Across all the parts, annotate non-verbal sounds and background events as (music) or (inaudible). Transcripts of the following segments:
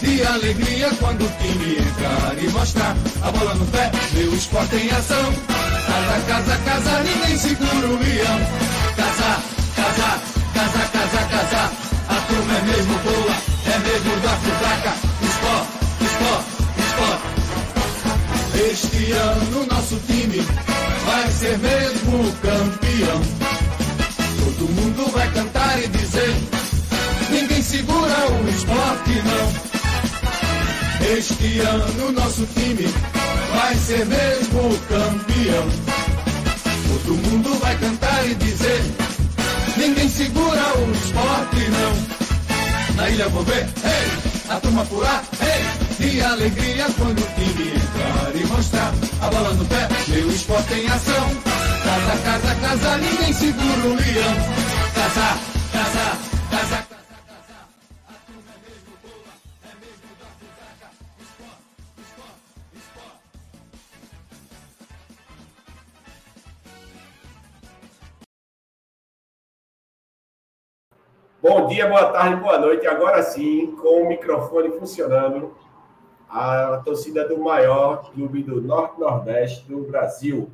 de alegria quando o time entrar e mostrar a bola no pé, meu esporte em ação. Casa, casa, casa, ninguém segura o leão. Casa, casa, casa, casa, casa, a turma é mesmo boa, é mesmo da fraca. Esporte, esporte, esporte. Este ano nosso time vai ser mesmo campeão. Todo mundo vai cantar e dizer: ninguém segura o esporte não. Este ano nosso time vai ser mesmo campeão. Todo mundo vai cantar e dizer: ninguém segura o esporte não. Na ilha vou ver, hey, a turma pular, hey, de alegria quando o time entrar e mostrar a bola no pé, meu esporte em ação. Casa, casa, casa, ninguém segura o leão. Casa, casa. Bom dia, boa tarde, boa noite. Agora sim, com o microfone funcionando, a torcida do maior clube do Norte-Nordeste do Brasil.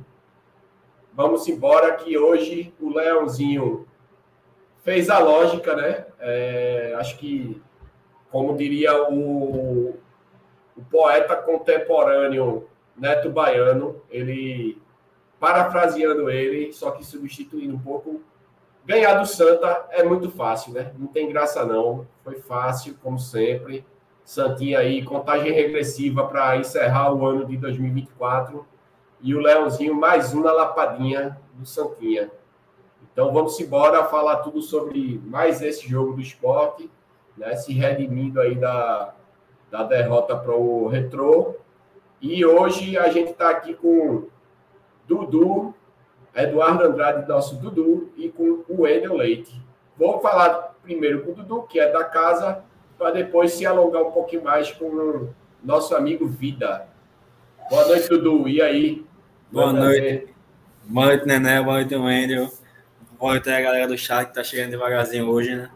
Vamos embora que hoje o Leãozinho fez a lógica, né? É, acho que, como diria o, o poeta contemporâneo Neto Baiano, ele, parafraseando ele, só que substituindo um pouco Ganhar do Santa é muito fácil, né? Não tem graça não. Foi fácil, como sempre. Santinha aí, contagem regressiva para encerrar o ano de 2024. E o Leãozinho, mais uma lapadinha do Santinha. Então vamos embora falar tudo sobre mais esse jogo do esporte, né? Se redimindo aí da, da derrota para o Retrô. E hoje a gente está aqui com Dudu, Eduardo Andrade, nosso Dudu, e com o Wendel Leite. Vou falar primeiro com o Dudu, que é da casa, para depois se alongar um pouquinho mais com o nosso amigo Vida. Boa noite, Dudu. E aí? Boa noite. Boa noite, Nené. Boa noite, Wendel. Boa noite a galera do chat que tá chegando devagarzinho hoje, né?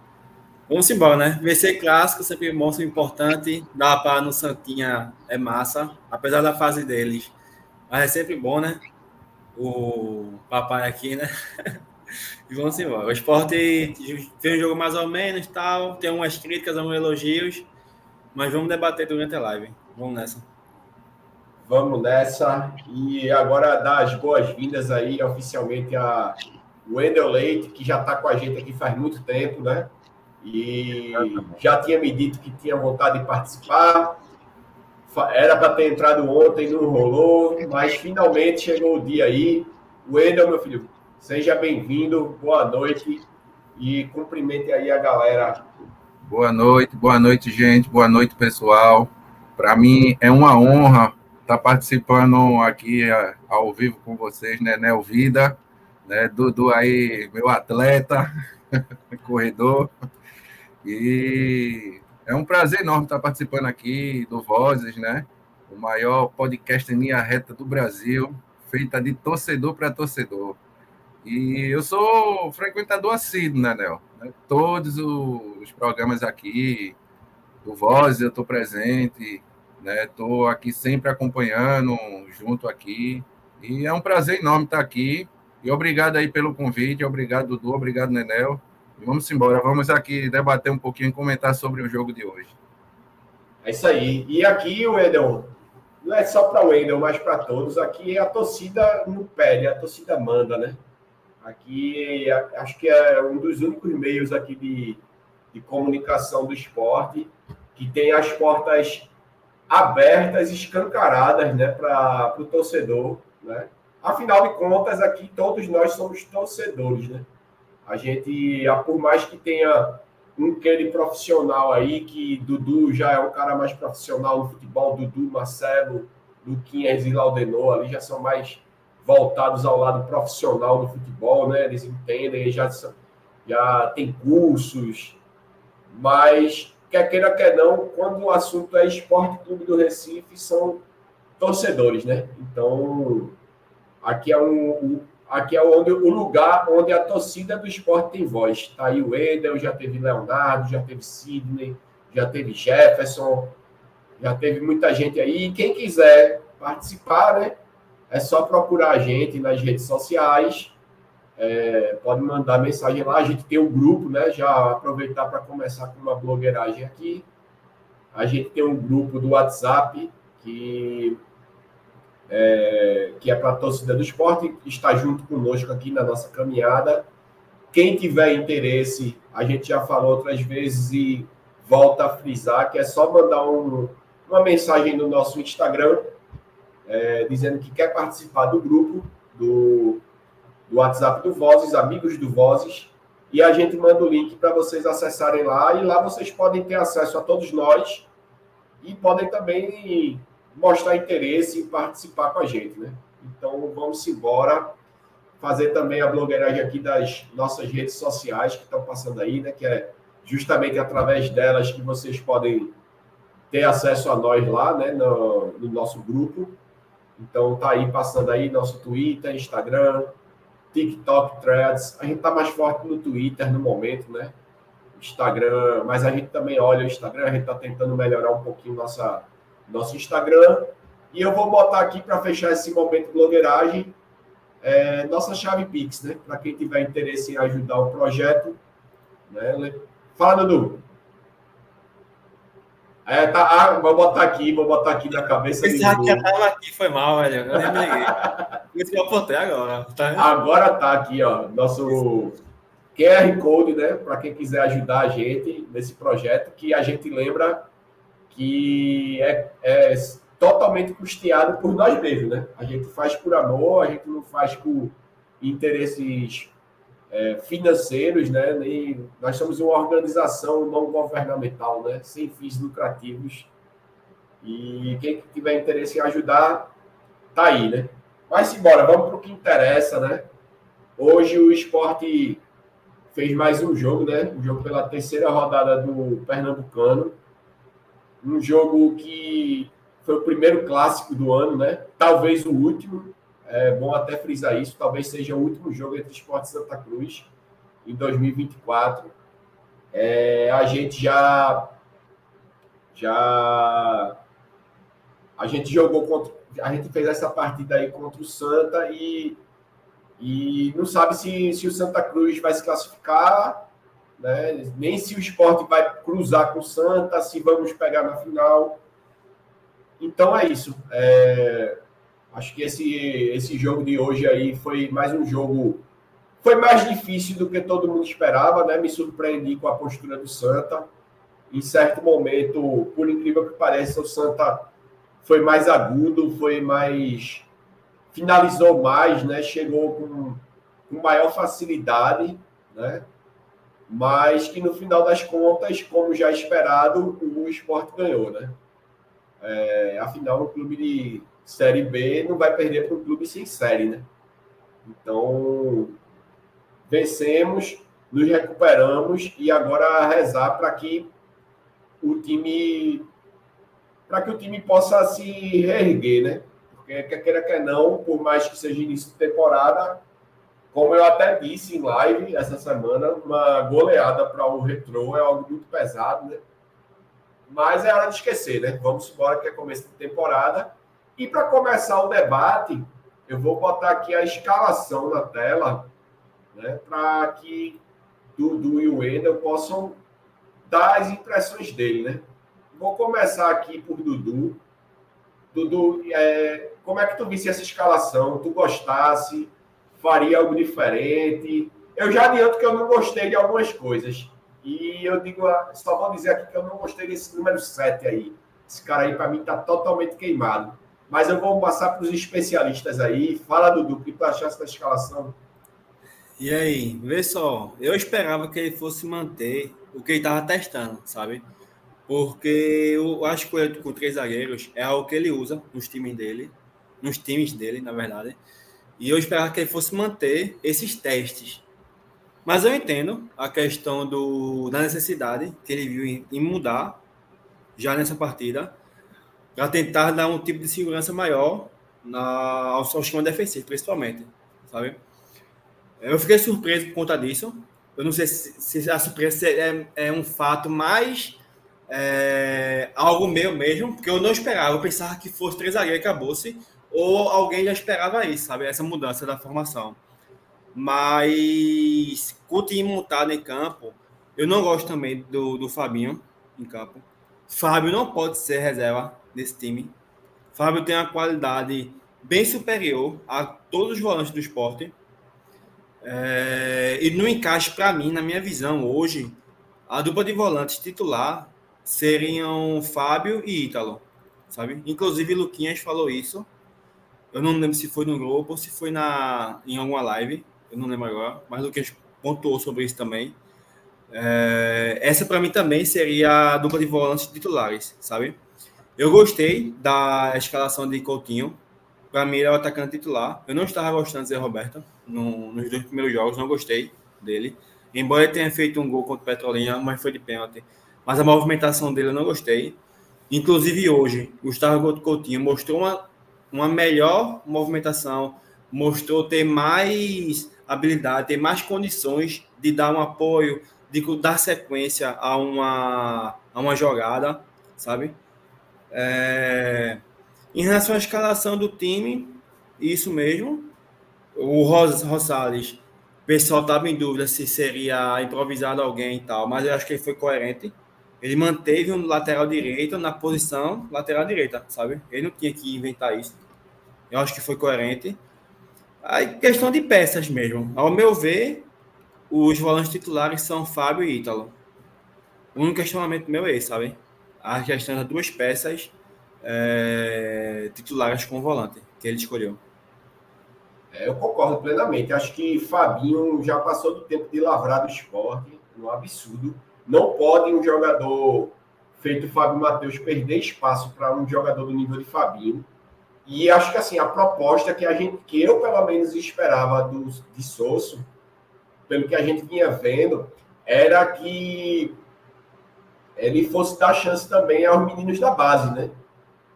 Vamos embora, né? Vencer clássico sempre mostra importante. Dar para no Santinha é massa, apesar da fase deles. Mas é sempre bom, né? O papai aqui, né? (laughs) e vamos embora. O esporte fez um jogo mais ou menos, tal, tem umas críticas, alguns elogios, mas vamos debater durante a live. Vamos nessa. Vamos nessa. E agora dar as boas-vindas aí oficialmente a Wendel Leite, que já está com a gente aqui faz muito tempo, né? E já tinha me dito que tinha vontade de participar. Era para ter entrado ontem, não rolou, mas finalmente chegou o dia aí. Wendel, meu filho, seja bem-vindo, boa noite e cumprimente aí a galera. Boa noite, boa noite, gente, boa noite, pessoal. Para mim é uma honra estar tá participando aqui ao vivo com vocês, né, Nel Vida, né, Dudu aí, meu atleta, (laughs) corredor, e é um prazer enorme estar participando aqui do Vozes, né? O maior podcast em linha reta do Brasil, feita de torcedor para torcedor. E eu sou frequentador assíduo, né, Nel? Todos os programas aqui do Vozes eu estou presente, né? Estou aqui sempre acompanhando, junto aqui. E é um prazer enorme estar aqui. E obrigado aí pelo convite, obrigado, Dudu, obrigado, Nenel. Vamos embora, vamos aqui debater um pouquinho e comentar sobre o jogo de hoje. É isso aí. E aqui, o Edel, não é só para o Wendel, mas para todos. Aqui a torcida não pede, a torcida manda, né? Aqui acho que é um dos únicos meios aqui de, de comunicação do esporte que tem as portas abertas, escancaradas, né, para o torcedor, né? Afinal de contas, aqui todos nós somos torcedores, né? A gente, por mais que tenha um aquele profissional aí, que Dudu já é um cara mais profissional no futebol, Dudu, Marcelo, Luquinhas e Laudenor ali já são mais voltados ao lado profissional do futebol, né? Eles entendem, já, já tem cursos, mas quer queira, quer não, quando o assunto é Esporte Clube do Recife, são torcedores, né? Então, aqui é um, aqui é onde, o lugar onde a torcida do esporte tem voz. Tá aí o Edel, já teve Leonardo, já teve Sidney, já teve Jefferson, já teve muita gente aí. E quem quiser participar, né? É só procurar a gente nas redes sociais. É, pode mandar mensagem lá. A gente tem um grupo, né? Já aproveitar para começar com uma blogueiragem aqui. A gente tem um grupo do WhatsApp que é, que é para a torcida do esporte, está junto conosco aqui na nossa caminhada. Quem tiver interesse, a gente já falou outras vezes e volta a frisar que é só mandar um, uma mensagem no nosso Instagram é, dizendo que quer participar do grupo do, do WhatsApp do Vozes, amigos do Vozes, e a gente manda o link para vocês acessarem lá, e lá vocês podem ter acesso a todos nós e podem também mostrar interesse e participar com a gente, né? Então vamos embora fazer também a blogueiragem aqui das nossas redes sociais que estão passando aí, né? Que é justamente através delas que vocês podem ter acesso a nós lá, né? No, no nosso grupo. Então tá aí passando aí nosso Twitter, Instagram, TikTok, Threads. A gente tá mais forte no Twitter no momento, né? Instagram, mas a gente também olha o Instagram, a gente tá tentando melhorar um pouquinho nossa nosso Instagram. E eu vou botar aqui para fechar esse momento blogueiragem é, nossa chave Pix, né? Para quem tiver interesse em ajudar o projeto. Né? Fala, Dudu. É, tá, ah, vou botar aqui, vou botar aqui na cabeça. Esse hack já tava aqui, foi mal, velho. Eu nem me liguei. (laughs) Eu apontei agora. Tá agora tá aqui, ó. Nosso QR Code, né? Para quem quiser ajudar a gente nesse projeto, que a gente lembra que é, é totalmente custeado por nós mesmos, né? A gente faz por amor, a gente não faz por interesses é, financeiros, né? Nem, nós somos uma organização não governamental, né? Sem fins lucrativos. E quem tiver interesse em ajudar, tá aí, né? Mas embora, vamos para o que interessa, né? Hoje o esporte fez mais um jogo, né? Um jogo pela terceira rodada do Pernambucano um jogo que foi o primeiro clássico do ano, né? Talvez o último. É bom até frisar isso. Talvez seja o último jogo entre Esporte Santa Cruz em 2024. É, a gente já já a gente jogou contra a gente fez essa partida aí contra o Santa e e não sabe se, se o Santa Cruz vai se classificar né? nem se o esporte vai cruzar com o Santa, se vamos pegar na final. Então é isso. É... Acho que esse, esse jogo de hoje aí foi mais um jogo. Foi mais difícil do que todo mundo esperava, né? Me surpreendi com a postura do Santa. Em certo momento, por incrível que pareça, o Santa foi mais agudo, foi mais. finalizou mais, né? Chegou com, com maior facilidade, né? Mas que no final das contas, como já esperado, o esporte ganhou, né? É, afinal, o clube de Série B não vai perder para um clube sem série, né? Então, vencemos, nos recuperamos e agora rezar para que o time para que o time possa se reerguer, né? Porque quer queira quer não, por mais que seja início de temporada, como eu até disse em live essa semana, uma goleada para o Retrô é algo muito pesado, né? Mas é hora de esquecer, né? Vamos embora que é começo de temporada. E para começar o debate, eu vou botar aqui a escalação na tela, né? Para que Dudu e o Wendel possam dar as impressões dele, né? Vou começar aqui por Dudu. Dudu, é, como é que tu visse essa escalação? Tu gostasse? Faria algo diferente. Eu já adianto que eu não gostei de algumas coisas. E eu digo, ah, só vou dizer aqui que eu não gostei desse número 7 aí. Esse cara aí, para mim, está totalmente queimado. Mas eu vou passar para os especialistas aí. Fala, Dudu, o que tu achaste da escalação? E aí, vê só, eu esperava que ele fosse manter o que ele estava testando, sabe? Porque eu acho que com três zagueiros é algo que ele usa nos times dele, nos times dele, na verdade. E eu esperava que ele fosse manter esses testes. Mas eu entendo a questão do, da necessidade que ele viu em, em mudar já nessa partida para tentar dar um tipo de segurança maior na, ao, ao esquema defensivo, principalmente, sabe? Eu fiquei surpreso por conta disso. Eu não sei se, se a surpresa é, é um fato mais é, algo meu mesmo, porque eu não esperava. Eu pensava que fosse três zagueiros e acabou-se, ou alguém já esperava isso, sabe? Essa mudança da formação. Mas com o time montado em campo, eu não gosto também do, do Fabinho em campo. Fábio não pode ser reserva desse time. Fábio tem uma qualidade bem superior a todos os volantes do esporte. É, e no encaixe, para mim, na minha visão, hoje, a dupla de volantes titular seriam Fábio e Ítalo, sabe? Inclusive, Luquinhas falou isso. Eu não lembro se foi no grupo ou se foi na, em alguma live, eu não lembro agora, mas Luquinhas pontuou sobre isso também. É, essa, para mim, também seria a dupla de volantes titulares, sabe? Eu gostei da escalação de Coutinho. Para mim, ele é o atacante titular. Eu não estava gostando de Zé Roberto no, nos dois primeiros jogos, não gostei dele. Embora ele tenha feito um gol contra o Petrolina, mas foi de pênalti mas a movimentação dele eu não gostei. Inclusive hoje, Gustavo Coutinho mostrou uma, uma melhor movimentação, mostrou ter mais habilidade, ter mais condições de dar um apoio, de dar sequência a uma, a uma jogada, sabe? É... Em relação à escalação do time, isso mesmo. O Ros Rosales, o pessoal estava em dúvida se seria improvisado alguém e tal, mas eu acho que ele foi coerente. Ele manteve um lateral direito na posição lateral direita, sabe? Ele não tinha que inventar isso. Eu acho que foi coerente. Aí, questão de peças mesmo. Ao meu ver, os volantes titulares são Fábio e Ítalo. O único questionamento meu é esse, sabe? A questão das duas peças é, titulares com o volante que ele escolheu. É, eu concordo plenamente. Acho que Fabinho já passou do tempo de lavrar do esporte, um absurdo. Não pode um jogador feito Fábio Matheus perder espaço para um jogador do nível de Fabinho. E acho que assim, a proposta que a gente, que eu pelo menos esperava do, de Sosso, pelo que a gente vinha vendo, era que ele fosse dar chance também aos meninos da base, né?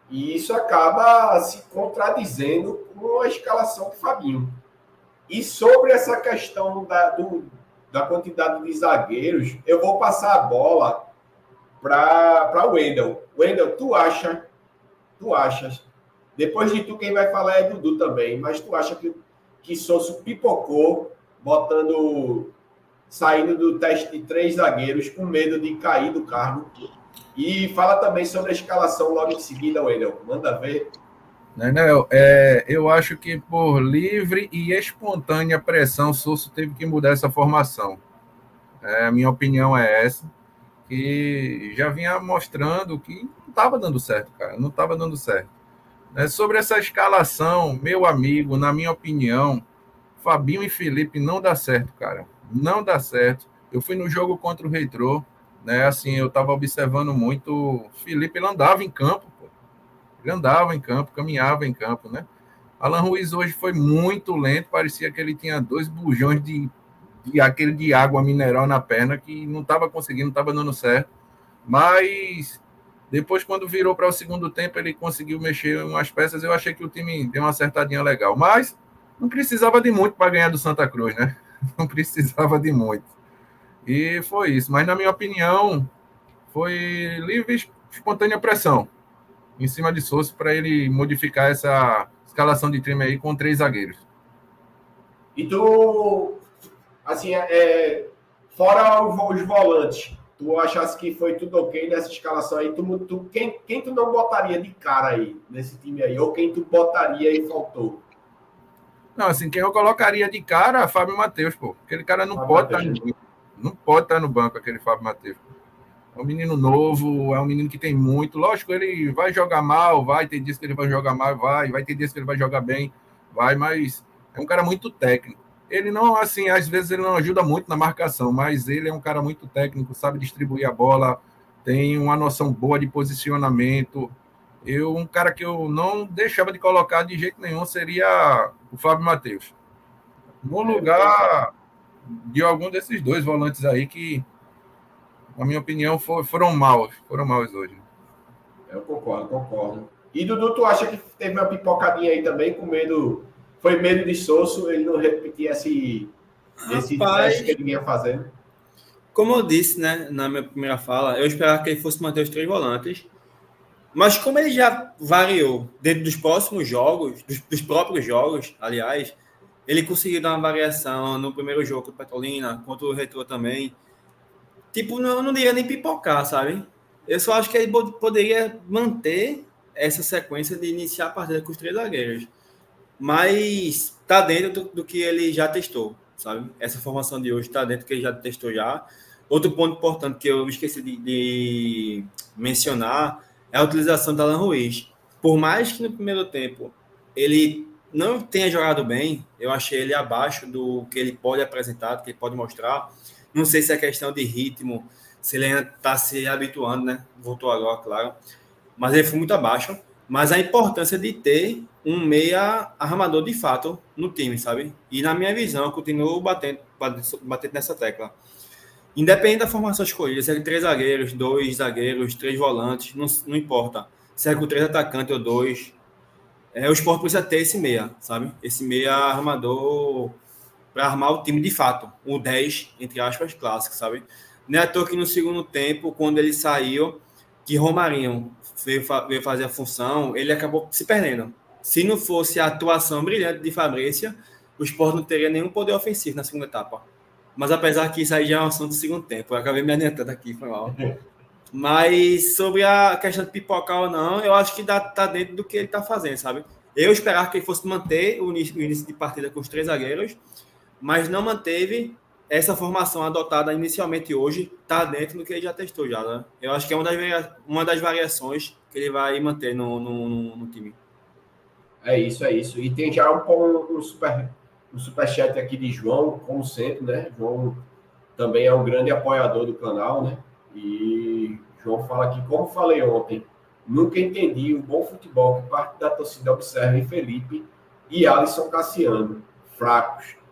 E isso acaba se contradizendo com a escalação do Fabinho. E sobre essa questão da, do, da quantidade de zagueiros, eu vou passar a bola para o Wendel. Wendel, tu acha, tu achas, depois de tu quem vai falar é Dudu também, mas tu acha que, que Sosso pipocou, botando, saindo do teste de três zagueiros com medo de cair do cargo? E fala também sobre a escalação logo em seguida, Wendel. Manda ver. Né, Nenel, é, eu acho que por livre e espontânea pressão, o Souza teve que mudar essa formação. É, a minha opinião é essa, que já vinha mostrando que não estava dando certo, cara, não estava dando certo. É, sobre essa escalação, meu amigo, na minha opinião, Fabinho e Felipe não dá certo, cara, não dá certo. Eu fui no jogo contra o Retrô, né, assim, eu estava observando muito, Felipe ele andava em campo, ele andava em campo, caminhava em campo, né? Alan Ruiz hoje foi muito lento, parecia que ele tinha dois bujões de, de aquele de água mineral na perna que não estava conseguindo, não estava dando certo. Mas depois, quando virou para o segundo tempo, ele conseguiu mexer umas peças. Eu achei que o time deu uma acertadinha legal. Mas não precisava de muito para ganhar do Santa Cruz, né? (laughs) Não precisava de muito. E foi isso. Mas, na minha opinião, foi livre espontânea pressão em cima de Souza para ele modificar essa escalação de time aí com três zagueiros. E tu, assim, é, é fora os volantes, tu achasse que foi tudo ok nessa escalação aí? Tu, tu, quem, quem tu não botaria de cara aí nesse time aí? Ou quem tu botaria e faltou? Não, assim, quem eu colocaria de cara, Fábio Matheus, pô. Aquele cara não Fábio pode estar tá no, não pode estar tá no banco, aquele Fábio Matheus. É um menino novo, é um menino que tem muito. Lógico, ele vai jogar mal, vai ter dias que ele vai jogar mal, vai, vai ter dias que ele vai jogar bem, vai, mas é um cara muito técnico. Ele não, assim, às vezes ele não ajuda muito na marcação, mas ele é um cara muito técnico, sabe distribuir a bola, tem uma noção boa de posicionamento. Eu, um cara que eu não deixava de colocar de jeito nenhum seria o Fábio Matheus. No lugar de algum desses dois volantes aí que, na minha opinião, foram maus. Foram maus hoje. Eu concordo, concordo. E Dudu, tu acha que teve uma pipocadinha aí também, com medo. Foi medo de Sosso, ele não repetir esse, esse teste que ele vinha fazendo? Como eu disse, né, na minha primeira fala, eu esperava que ele fosse manter os três volantes. Mas como ele já variou dentro dos próximos jogos, dos, dos próprios jogos, aliás, ele conseguiu dar uma variação no primeiro jogo contra o Petrolina, contra o Retro também. Tipo, não, não diria nem pipocar, sabe? Eu só acho que ele poderia manter essa sequência de iniciar a partida com os três zagueiros. Mas tá dentro do, do que ele já testou, sabe? Essa formação de hoje tá dentro do que ele já testou já. Outro ponto importante que eu esqueci de, de mencionar é a utilização da Alan Ruiz. Por mais que no primeiro tempo ele não tenha jogado bem, eu achei ele abaixo do que ele pode apresentar, do que ele pode mostrar. Não sei se é questão de ritmo, se ele ainda está se habituando, né? Voltou agora, claro. Mas ele foi muito abaixo. Mas a importância de ter um meia armador de fato no time, sabe? E na minha visão, eu continuo batendo, batendo nessa tecla. Independente da formação escolhida, se é três zagueiros, dois zagueiros, três volantes, não, não importa. Se é com três atacantes ou dois, é, o esporte precisa ter esse meia, sabe? Esse meia armador para armar o time de fato. O 10, entre aspas, clássico, sabe? Não é à toa que no segundo tempo, quando ele saiu, que Romarinho veio, veio fazer a função, ele acabou se perdendo. Se não fosse a atuação brilhante de Fabrícia, o esporte não teria nenhum poder ofensivo na segunda etapa. Mas apesar que isso aí já é uma ação do segundo tempo, eu acabei me adiantando aqui, foi mal. (laughs) Mas sobre a questão de pipocar ou não, eu acho que dá, tá dentro do que ele tá fazendo, sabe? Eu esperava que ele fosse manter o início, o início de partida com os três zagueiros, mas não manteve essa formação adotada inicialmente hoje, tá dentro do que ele já testou já, né? Eu acho que é uma das, uma das variações que ele vai manter no, no, no time. É isso, é isso. E tem já um, um super um superchat aqui de João, como sempre, né? João também é um grande apoiador do canal, né? E João fala aqui, como falei ontem, nunca entendi o bom futebol que parte da torcida observa em Felipe e Alisson Cassiano, fracos.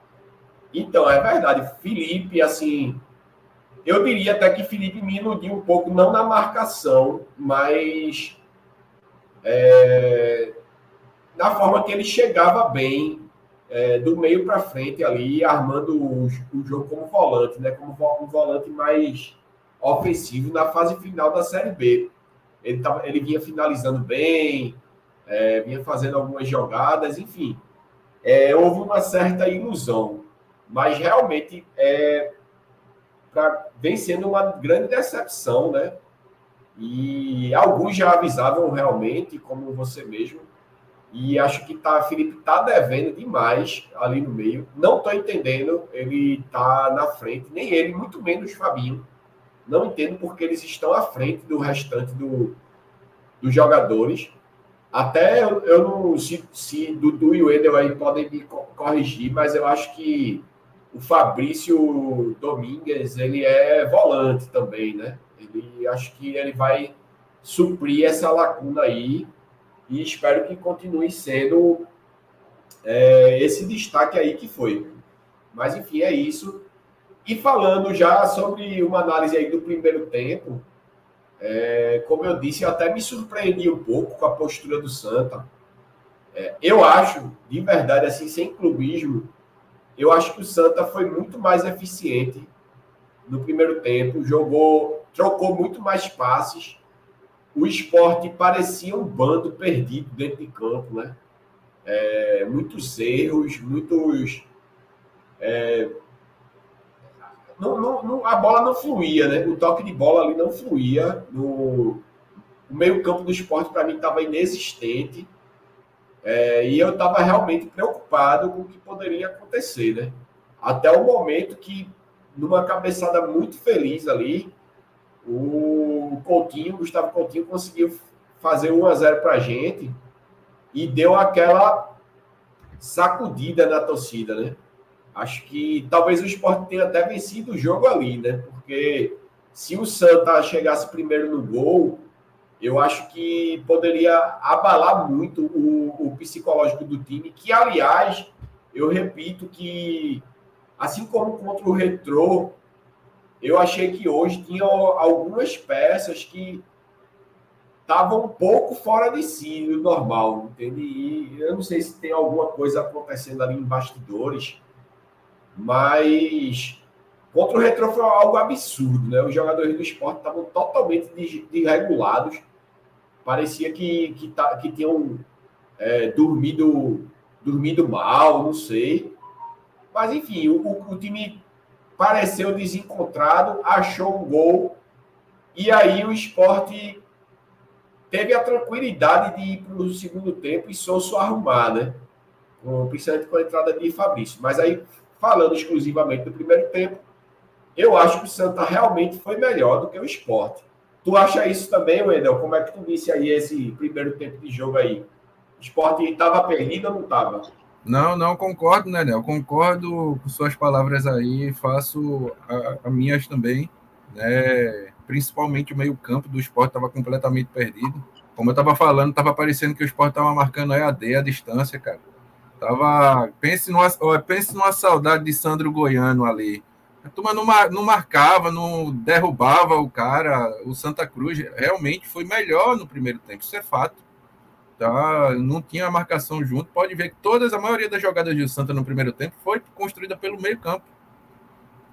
Então, é verdade, Felipe, assim, eu diria até que Felipe me iludiu um pouco, não na marcação, mas é, na forma que ele chegava bem é, do meio para frente ali, armando o, o, jogo como volante, né? Como um volante mais ofensivo na fase final da Série B. Ele, tava, ele vinha finalizando bem, é, vinha fazendo algumas jogadas, enfim. É, houve uma certa ilusão, mas realmente é, pra, vem sendo uma grande decepção, né? E alguns já avisavam realmente, como você mesmo, e acho que tá, Felipe tá devendo demais ali no meio. Não tô entendendo, ele tá na frente, nem ele, muito menos Fabinho. Não entendo porque eles estão à frente do restante do, dos jogadores. Até eu, eu não. Se, se Dudu e o Edel aí podem me corrigir, mas eu acho que o Fabrício Domingues ele é volante também, né? Ele acho que ele vai suprir essa lacuna aí e espero que continue sendo é, esse destaque aí que foi. Mas, enfim, é isso. E falando já sobre uma análise aí do primeiro tempo, é, como eu disse, eu até me surpreendi um pouco com a postura do Santa. É, eu acho, de verdade, assim, sem clubismo, eu acho que o Santa foi muito mais eficiente no primeiro tempo, jogou, trocou muito mais passes o esporte parecia um bando perdido dentro de campo, né? É, muitos erros, muitos. É, não, não, não, a bola não fluía, né? O toque de bola ali não fluía. No, o meio-campo do esporte, para mim, estava inexistente. É, e eu estava realmente preocupado com o que poderia acontecer, né? Até o momento que, numa cabeçada muito feliz ali, o Coutinho, Gustavo Coutinho, conseguiu fazer 1 a 0 para a gente e deu aquela sacudida na torcida, né? Acho que talvez o esporte tenha até vencido o jogo ali, né? Porque se o Santa chegasse primeiro no gol, eu acho que poderia abalar muito o, o psicológico do time, que, aliás, eu repito que, assim como contra o Retrô, eu achei que hoje tinha algumas peças que estavam um pouco fora de si, do normal, entende? E eu não sei se tem alguma coisa acontecendo ali em bastidores, mas contra o Retro foi algo absurdo, né? Os jogadores do esporte estavam totalmente desregulados, parecia que, que, tá, que tinham é, dormido, dormido mal, não sei. Mas enfim, o, o time pareceu desencontrado, achou um gol, e aí o esporte teve a tranquilidade de ir para o segundo tempo e Souza arrumar, né? Principalmente com a entrada de Fabrício. Mas aí, falando exclusivamente do primeiro tempo, eu acho que o Santa realmente foi melhor do que o esporte. Tu acha isso também, Wendel? Como é que tu disse aí esse primeiro tempo de jogo aí? O esporte estava perdido ou não estava? Não, não concordo, né, Léo? Concordo com suas palavras aí, faço as minhas também, né? Principalmente o meio-campo do esporte estava completamente perdido. Como eu estava falando, estava parecendo que o esporte estava marcando EAD a distância, cara. Tava. Pense numa, pense numa saudade de Sandro Goiano ali. A turma não, não marcava, não derrubava o cara. O Santa Cruz realmente foi melhor no primeiro tempo, isso é fato tá? Não tinha marcação junto. Pode ver que todas, a maioria das jogadas de Santa no primeiro tempo foi construída pelo meio campo.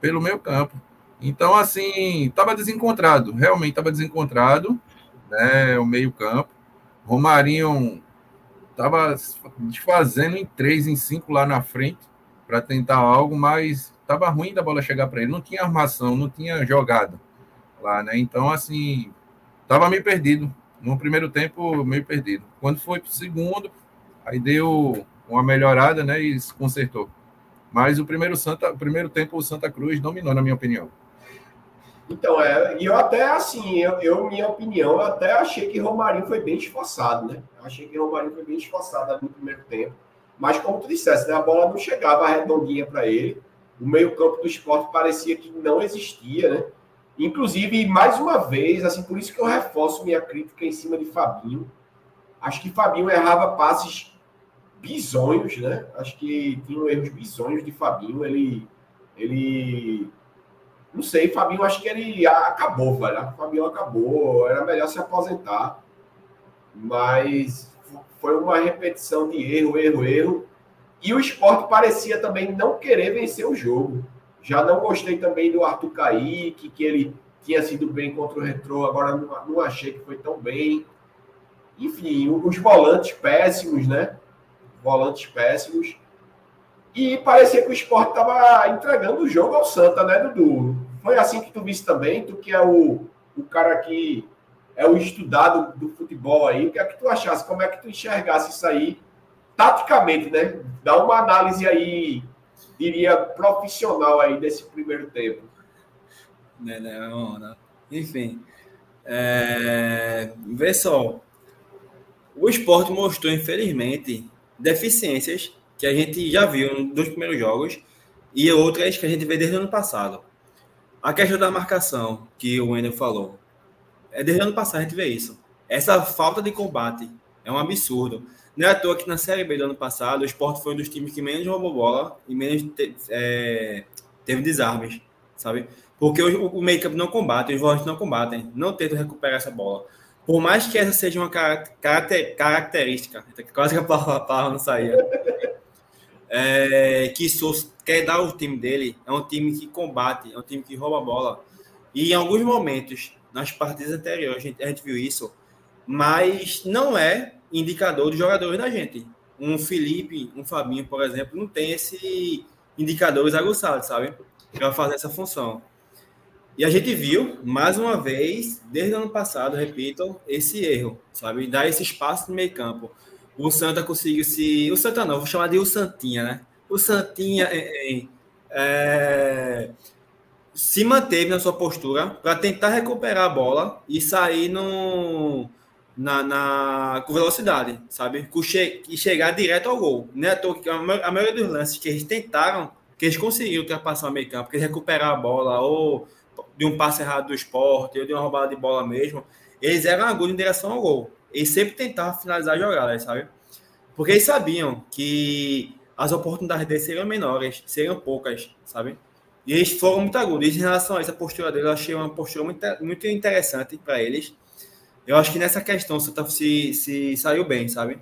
Pelo meio campo. Então, assim, estava desencontrado. Realmente estava desencontrado, né? O meio campo. Romarinho estava desfazendo em três, em cinco lá na frente para tentar algo, mas estava ruim da bola chegar para ele. Não tinha armação, não tinha jogada lá, né? Então, assim, estava meio perdido no primeiro tempo, meio perdido. Quando foi para o segundo, aí deu uma melhorada, né? E se consertou. Mas o primeiro, Santa, o primeiro tempo, o Santa Cruz dominou, na minha opinião. Então, é, e eu até, assim, eu, eu, minha opinião, eu até achei que Romarinho foi bem esforçado, né? Eu achei que Romarinho foi bem esforçado no primeiro tempo. Mas, como tu disseste, né, a bola não chegava redondinha para ele. O meio-campo do esporte parecia que não existia, né? Inclusive, mais uma vez, assim, por isso que eu reforço minha crítica em cima de Fabinho. Acho que Fabinho errava passes bizonhos, né? Acho que tinham erros bizonhos de Fabinho. Ele, ele, não sei, Fabinho, acho que ele acabou, velho. Fabinho acabou. Era melhor se aposentar. Mas foi uma repetição de erro, erro, erro. E o esporte parecia também não querer vencer o jogo. Já não gostei também do Arthur Kaique, que ele tinha sido bem contra o Retrô, agora não, não achei que foi tão bem. Enfim, os volantes péssimos, né? Volantes péssimos. E parecia que o esporte estava entregando o jogo ao Santa, né, Dudu? Foi assim que tu viste também, tu que é o, o cara que é o estudado do futebol aí. O que é que tu achasse? Como é que tu enxergasse isso aí taticamente, né? Dá uma análise aí diria, profissional aí desse primeiro tempo. Né, né. Enfim, é... vê só, o esporte mostrou, infelizmente, deficiências que a gente já viu nos primeiros jogos e outras que a gente vê desde o ano passado. A questão da marcação, que o Wendel falou, é desde o ano passado a gente vê isso. Essa falta de combate é um absurdo. Não é à toa que na Série B do ano passado, o Sport foi um dos times que menos roubou bola e menos te, é, teve desarmes, sabe? Porque o, o make-up não combate, os volantes não combatem, não tentam recuperar essa bola. Por mais que essa seja uma caracter, característica, quase que a palavra, não saía, é, que Souza quer dar o time dele, é um time que combate, é um time que rouba a bola. E em alguns momentos, nas partidas anteriores, a gente, a gente viu isso, mas não é indicador dos jogadores da gente. Um Felipe, um Fabinho, por exemplo, não tem esse indicadores aguçados, sabe? Para fazer essa função. E a gente viu, mais uma vez, desde o ano passado, repito, esse erro, sabe? Dar esse espaço no meio campo. O Santa conseguiu se... O Santa não, vou chamar de o Santinha, né? O Santinha é, é, é se manteve na sua postura para tentar recuperar a bola e sair no na, na, com velocidade, sabe? Com che, e chegar direto ao gol. Né? A, maioria dos lances que eles tentaram, que eles conseguiram ultrapassar o meio campo, que eles recuperaram a bola, ou de um passe errado do esporte, ou de uma roubada de bola mesmo, eles eram agudos em direção ao gol. Eles sempre tentavam finalizar a jogada, sabe? Porque eles sabiam que as oportunidades deles seriam menores, seriam poucas, sabe? E eles foram muito agudos. E em relação a essa postura deles, eu achei uma postura muito, muito interessante para eles. Eu acho que nessa questão o Santa se, se saiu bem, sabe?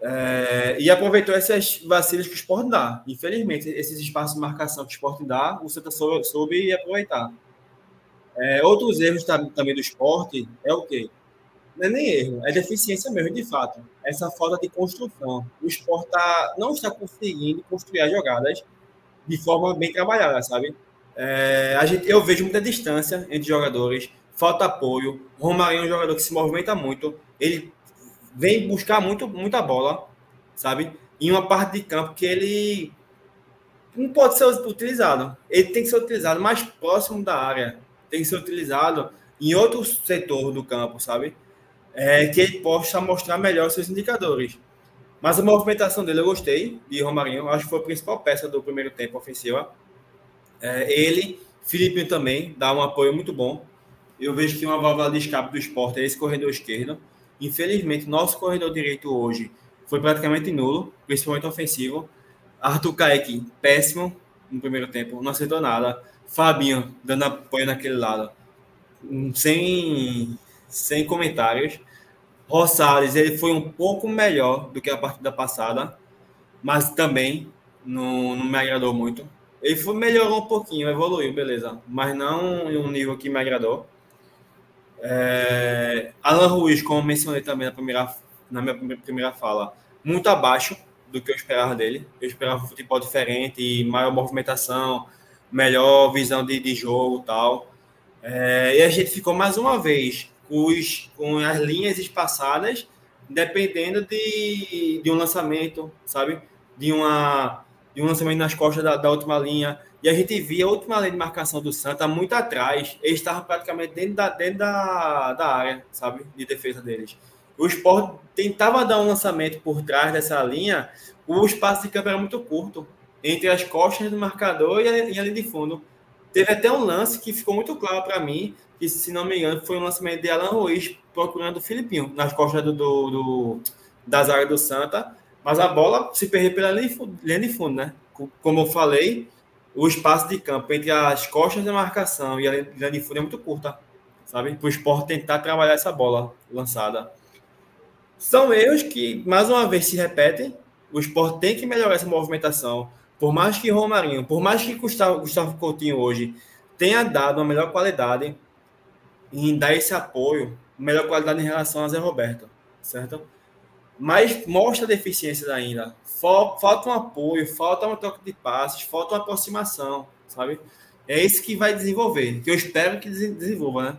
É, e aproveitou esses vacilos que o Sport dá. Infelizmente, esses espaços de marcação que o Sport dá, o Santa soube, soube aproveitar. É, outros erros também do esporte é o quê? Não é nem erro, é deficiência mesmo, de fato. Essa falta de construção. O esporte tá, não está conseguindo construir as jogadas de forma bem trabalhada, sabe? É, a gente, eu vejo muita distância entre jogadores, falta apoio. O Romarinho é um jogador que se movimenta muito. Ele vem buscar muito, muita bola, sabe? Em uma parte de campo que ele não pode ser utilizado. Ele tem que ser utilizado mais próximo da área. Tem que ser utilizado em outro setor do campo, sabe? É, que ele possa mostrar melhor seus indicadores. Mas a movimentação dele eu gostei, de Romarinho. Acho que foi a principal peça do primeiro tempo ofensiva. É, ele, Felipe também, dá um apoio muito bom. Eu vejo que uma válvula de escape do esporte é esse corredor esquerdo. Infelizmente, nosso corredor direito hoje foi praticamente nulo, principalmente ofensivo. Arthur Kaique, péssimo no primeiro tempo, não acertou nada. Fabinho, dando apoio naquele lado, sem, sem comentários. Rosales, ele foi um pouco melhor do que a partida passada, mas também não, não me agradou muito. Ele foi, melhorou um pouquinho, evoluiu, beleza, mas não em um nível que me agradou. É, Alan Ruiz, como mencionei também na, primeira, na minha primeira fala, muito abaixo do que eu esperava dele. Eu esperava um futebol diferente, maior movimentação, melhor visão de, de jogo tal. É, e a gente ficou mais uma vez com, os, com as linhas espaçadas, dependendo de, de um lançamento, sabe? De, uma, de um lançamento nas costas da, da última linha e a gente via a última linha de marcação do Santa muito atrás. Eles estavam praticamente dentro da, dentro da, da área, sabe? De defesa deles. O Sport tentava dar um lançamento por trás dessa linha, o espaço de campo era muito curto entre as costas do marcador e a, linha de fundo. Teve até um lance que ficou muito claro para mim, que se não me engano foi um lançamento de Alan Ruiz procurando o Filipinho nas costas do, do, do das áreas do Santa, mas a bola se perdeu pela linha de fundo, né? Como eu falei, o espaço de campo entre as costas da marcação e a linha de fundo é muito curta, sabe? Para o esporte tentar trabalhar essa bola lançada. São erros que, mais uma vez, se repetem. O esporte tem que melhorar essa movimentação. Por mais que Romarinho, por mais que Gustavo, Gustavo Coutinho hoje tenha dado uma melhor qualidade em dar esse apoio, melhor qualidade em relação a Zé Roberto, certo? mas mostra deficiências ainda. Falta um apoio, falta um toque de passes, falta uma aproximação, sabe? É isso que vai desenvolver, que eu espero que desenvolva, né?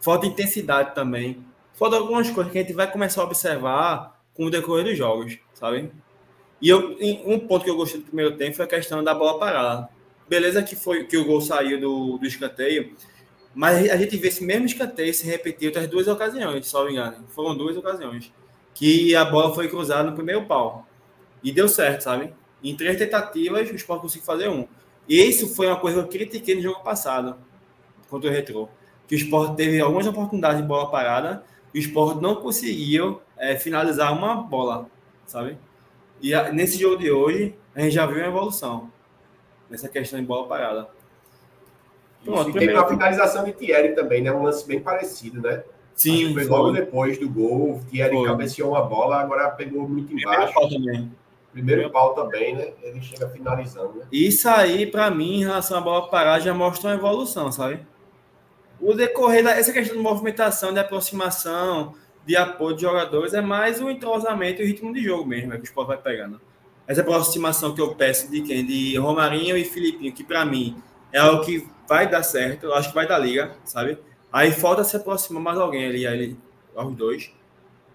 Falta intensidade também. Falta algumas coisas que a gente vai começar a observar com o decorrer dos jogos, sabe? E eu, um ponto que eu gostei do primeiro tempo foi a questão da bola parada. Beleza que foi que o gol saiu do, do escanteio, mas a gente vê esse mesmo escanteio se repetir outras duas ocasiões, só me engano. Foram duas ocasiões que a bola foi cruzada no primeiro pau. E deu certo, sabe? Em três tentativas, o Sport conseguiu fazer um. E isso foi uma coisa que eu critiquei no jogo passado, contra o Retro. Que o Sport teve algumas oportunidades de bola parada e o Sport não conseguiu é, finalizar uma bola, sabe? E a, nesse jogo de hoje, a gente já viu uma evolução nessa questão de bola parada. Pronto, e teve a finalização de Thierry também, né? Um lance bem parecido, né? Sim, foi, foi logo depois do gol. Thierry foi. cabeceou uma bola, agora pegou muito embaixo. Primeiro pau também. Primeiro pau também, né? Ele chega finalizando, né? Isso aí, para mim, em relação à bola parada, já mostra uma evolução, sabe? O decorrer dessa questão de movimentação, de aproximação, de apoio de jogadores, é mais o entrosamento e o ritmo de jogo mesmo, é que o Sport vai pegando. Essa aproximação que eu peço de quem? De Romarinho e Filipinho, que para mim é algo que vai dar certo, eu acho que vai dar liga, sabe? Aí falta se aproximar mais alguém ali, ali aos dois,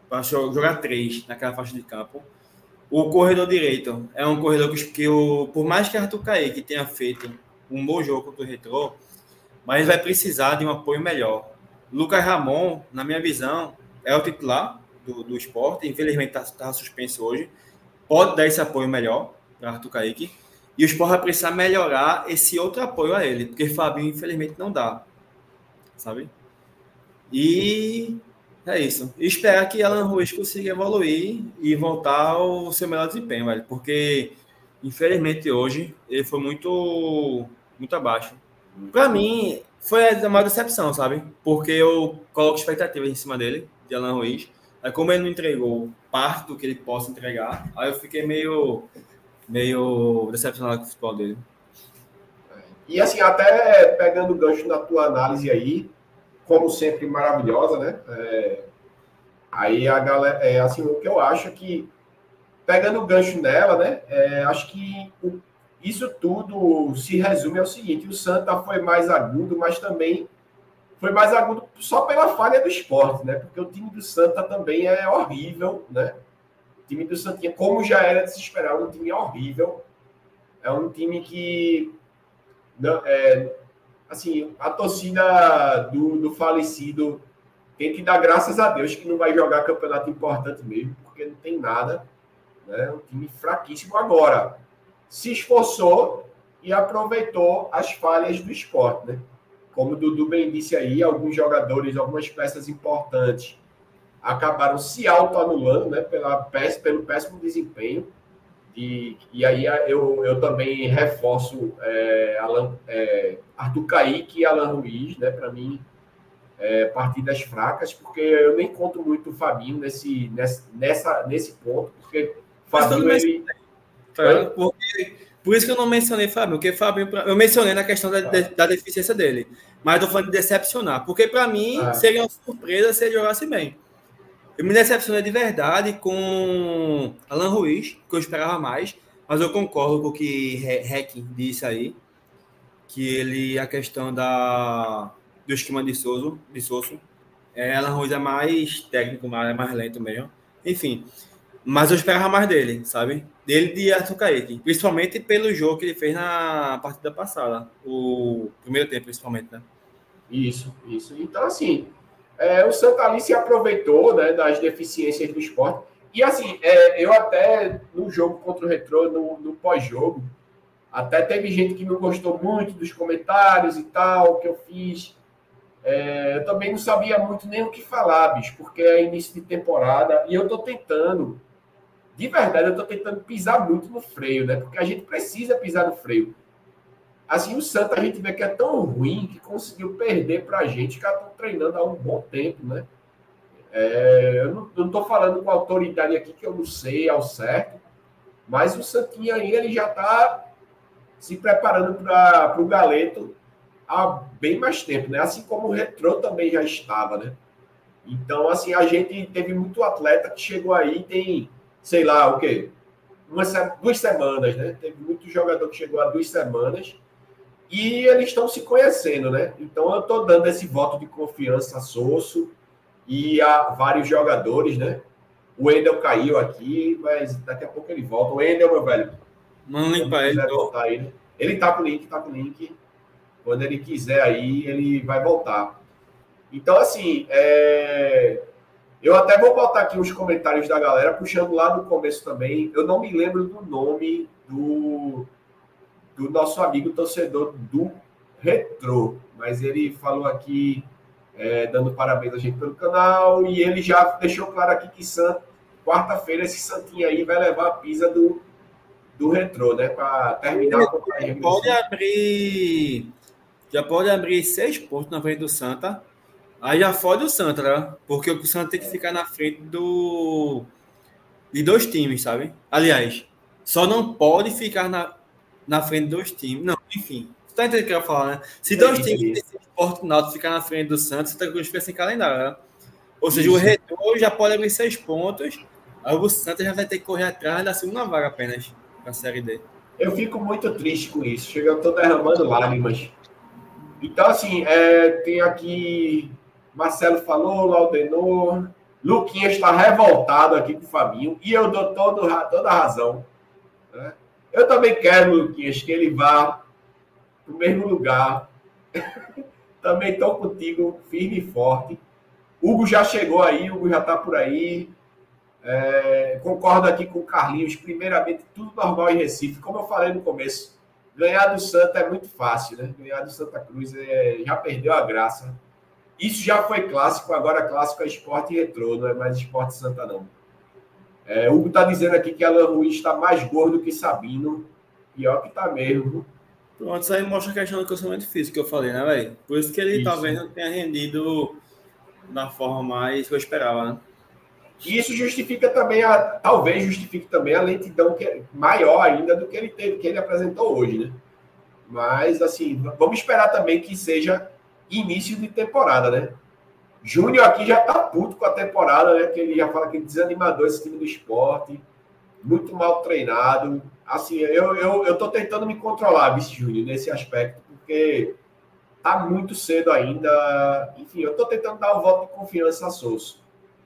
para jogar três naquela faixa de campo. O corredor direito é um corredor que, o, por mais que Arthur Kaique tenha feito um bom jogo contra o Retrô, mas vai precisar de um apoio melhor. Lucas Ramon, na minha visão, é o titular do, do esporte, infelizmente está tá suspenso hoje. Pode dar esse apoio melhor para Arthur Kaique. E o esporte vai precisar melhorar esse outro apoio a ele, porque Fabinho, infelizmente, não dá. sabe? E é isso. E esperar que Alan Ruiz consiga evoluir e voltar ao seu melhor desempenho, velho. Porque, infelizmente, hoje ele foi muito, muito abaixo. Para mim, foi a maior decepção, sabe? Porque eu coloco expectativas em cima dele, de Alan Ruiz. Aí, como ele não entregou parte do que ele possa entregar, aí eu fiquei meio, meio decepcionado com o futebol dele. E assim, até pegando o gancho na tua análise aí, como sempre maravilhosa, né? É, aí a galera, é, assim, o que eu acho que, pegando o gancho nela, né? É, acho que o, isso tudo se resume ao seguinte: o Santa foi mais agudo, mas também foi mais agudo só pela falha do esporte, né? Porque o time do Santa também é horrível, né? O time do Santinha, como já era de se esperar, um time horrível. É um time que. Não, é, assim, a torcida do, do falecido tem que dar graças a Deus que não vai jogar campeonato importante mesmo, porque não tem nada. Né? Um time fraquíssimo agora. Se esforçou e aproveitou as falhas do esporte, né? Como o Dudu bem disse aí, alguns jogadores, algumas peças importantes acabaram se autoanulando né, pela, pelo péssimo desempenho. E, e aí eu, eu também reforço é, Alan, é, Arthur Kaique e Alan Ruiz, né? Para mim, é, partidas fracas, porque eu nem conto muito o Fabinho nesse, nessa, nesse ponto, porque Fabinho ele. Porque, por isso que eu não mencionei Fabinho, porque Fabinho, eu mencionei na questão da, ah. da deficiência dele. Mas eu falando de decepcionar, porque para mim ah. seria uma surpresa se ele jogasse bem. Eu me decepcionei de verdade com Alan Ruiz, que eu esperava mais, mas eu concordo com o que Hacking disse aí, que ele, a questão da, do esquema de Souza, de Souza é, Alan Ruiz é mais técnico, mais, é mais lento mesmo. Enfim, mas eu esperava mais dele, sabe? Dele de Arthur principalmente pelo jogo que ele fez na partida passada, o primeiro tempo, principalmente, né? Isso, isso. Então, assim, é, o Santa ali se aproveitou né, das deficiências do esporte. E assim, é, eu até no jogo contra o Retrô, no, no pós-jogo, até teve gente que não gostou muito dos comentários e tal, que eu fiz. É, eu também não sabia muito nem o que falar, bicho, porque é início de temporada e eu tô tentando, de verdade, eu tô tentando pisar muito no freio, né? Porque a gente precisa pisar no freio. Assim, o Santa a gente vê que é tão ruim que conseguiu perder para a gente que estão treinando há um bom tempo, né? É, eu não estou falando com autoridade aqui que eu não sei ao certo, mas o Santinha aí ele já está se preparando para o Galeto há bem mais tempo, né? Assim como o Retrô também já estava, né? Então, assim, a gente teve muito atleta que chegou aí tem, sei lá, o quê? Umas, duas semanas, né? Teve muito jogador que chegou há duas semanas e eles estão se conhecendo, né? Então eu estou dando esse voto de confiança a Sosso e a vários jogadores, né? O Endel caiu aqui, mas daqui a pouco ele volta. O Endel, meu velho. Não limpa ele. Voltar ele. Ele tá com o link, tá com o link. Quando ele quiser aí, ele vai voltar. Então, assim, é... eu até vou botar aqui os comentários da galera, puxando lá do começo também. Eu não me lembro do nome do do nosso amigo torcedor do Retro. Mas ele falou aqui, é, dando parabéns a gente pelo canal, e ele já deixou claro aqui que quarta-feira esse Santinho aí vai levar a pisa do, do Retro, né? Para terminar a Pode abrir. Já pode abrir seis pontos na frente do Santa. Aí já fode o Santa, né? Porque o Santa tem que ficar na frente do. De dois times, sabe? Aliás, só não pode ficar na, na frente dos times. Não, enfim. Você tá entendendo o que eu ia falar, né? Se dois é, times desse Porto Náutico ficar na frente do Santos, Santa Cruz fica sem calendário, né? Ou seja, isso. o retorno já pode abrir seis pontos, aí o Santos já vai ter que correr atrás da segunda vaga apenas para a Série D. Eu fico muito triste com isso. Chega, eu tô derramando lágrimas. Então, assim, é, tem aqui. Marcelo falou, Laudenor. Luquinha está revoltado aqui com o Fabinho. E eu dou todo, toda a razão. Né? Eu também quero, Luquinhas, que ele vá para o mesmo lugar. (laughs) também estou contigo, firme e forte. Hugo já chegou aí, Hugo já está por aí. É, concordo aqui com o Carlinhos. Primeiramente, tudo normal em Recife. Como eu falei no começo, ganhar do Santa é muito fácil, né? Ganhar do Santa Cruz é, já perdeu a graça. Isso já foi clássico, agora clássico é esporte retrô, não é mais esporte Santa, não. É, Hugo está dizendo aqui que Alan Ruiz está mais gordo que Sabino. Pior que tá mesmo. Pronto, isso aí mostra a questão do cancelamento difícil que eu falei, né, velho? Por isso que ele isso. talvez não tenha rendido da forma mais que eu esperava, né? E isso justifica também, a, talvez justifique também a lentidão que é maior ainda do que ele teve, que ele apresentou hoje, né? Mas, assim, vamos esperar também que seja início de temporada, né? Júnior aqui já tá puto com a temporada, né? Que ele já fala que é desanimador esse time do esporte, muito mal treinado. Assim, eu, eu, eu tô tentando me controlar, Vice Júnior, nesse aspecto, porque tá muito cedo ainda. Enfim, eu tô tentando dar um voto de confiança a Souza,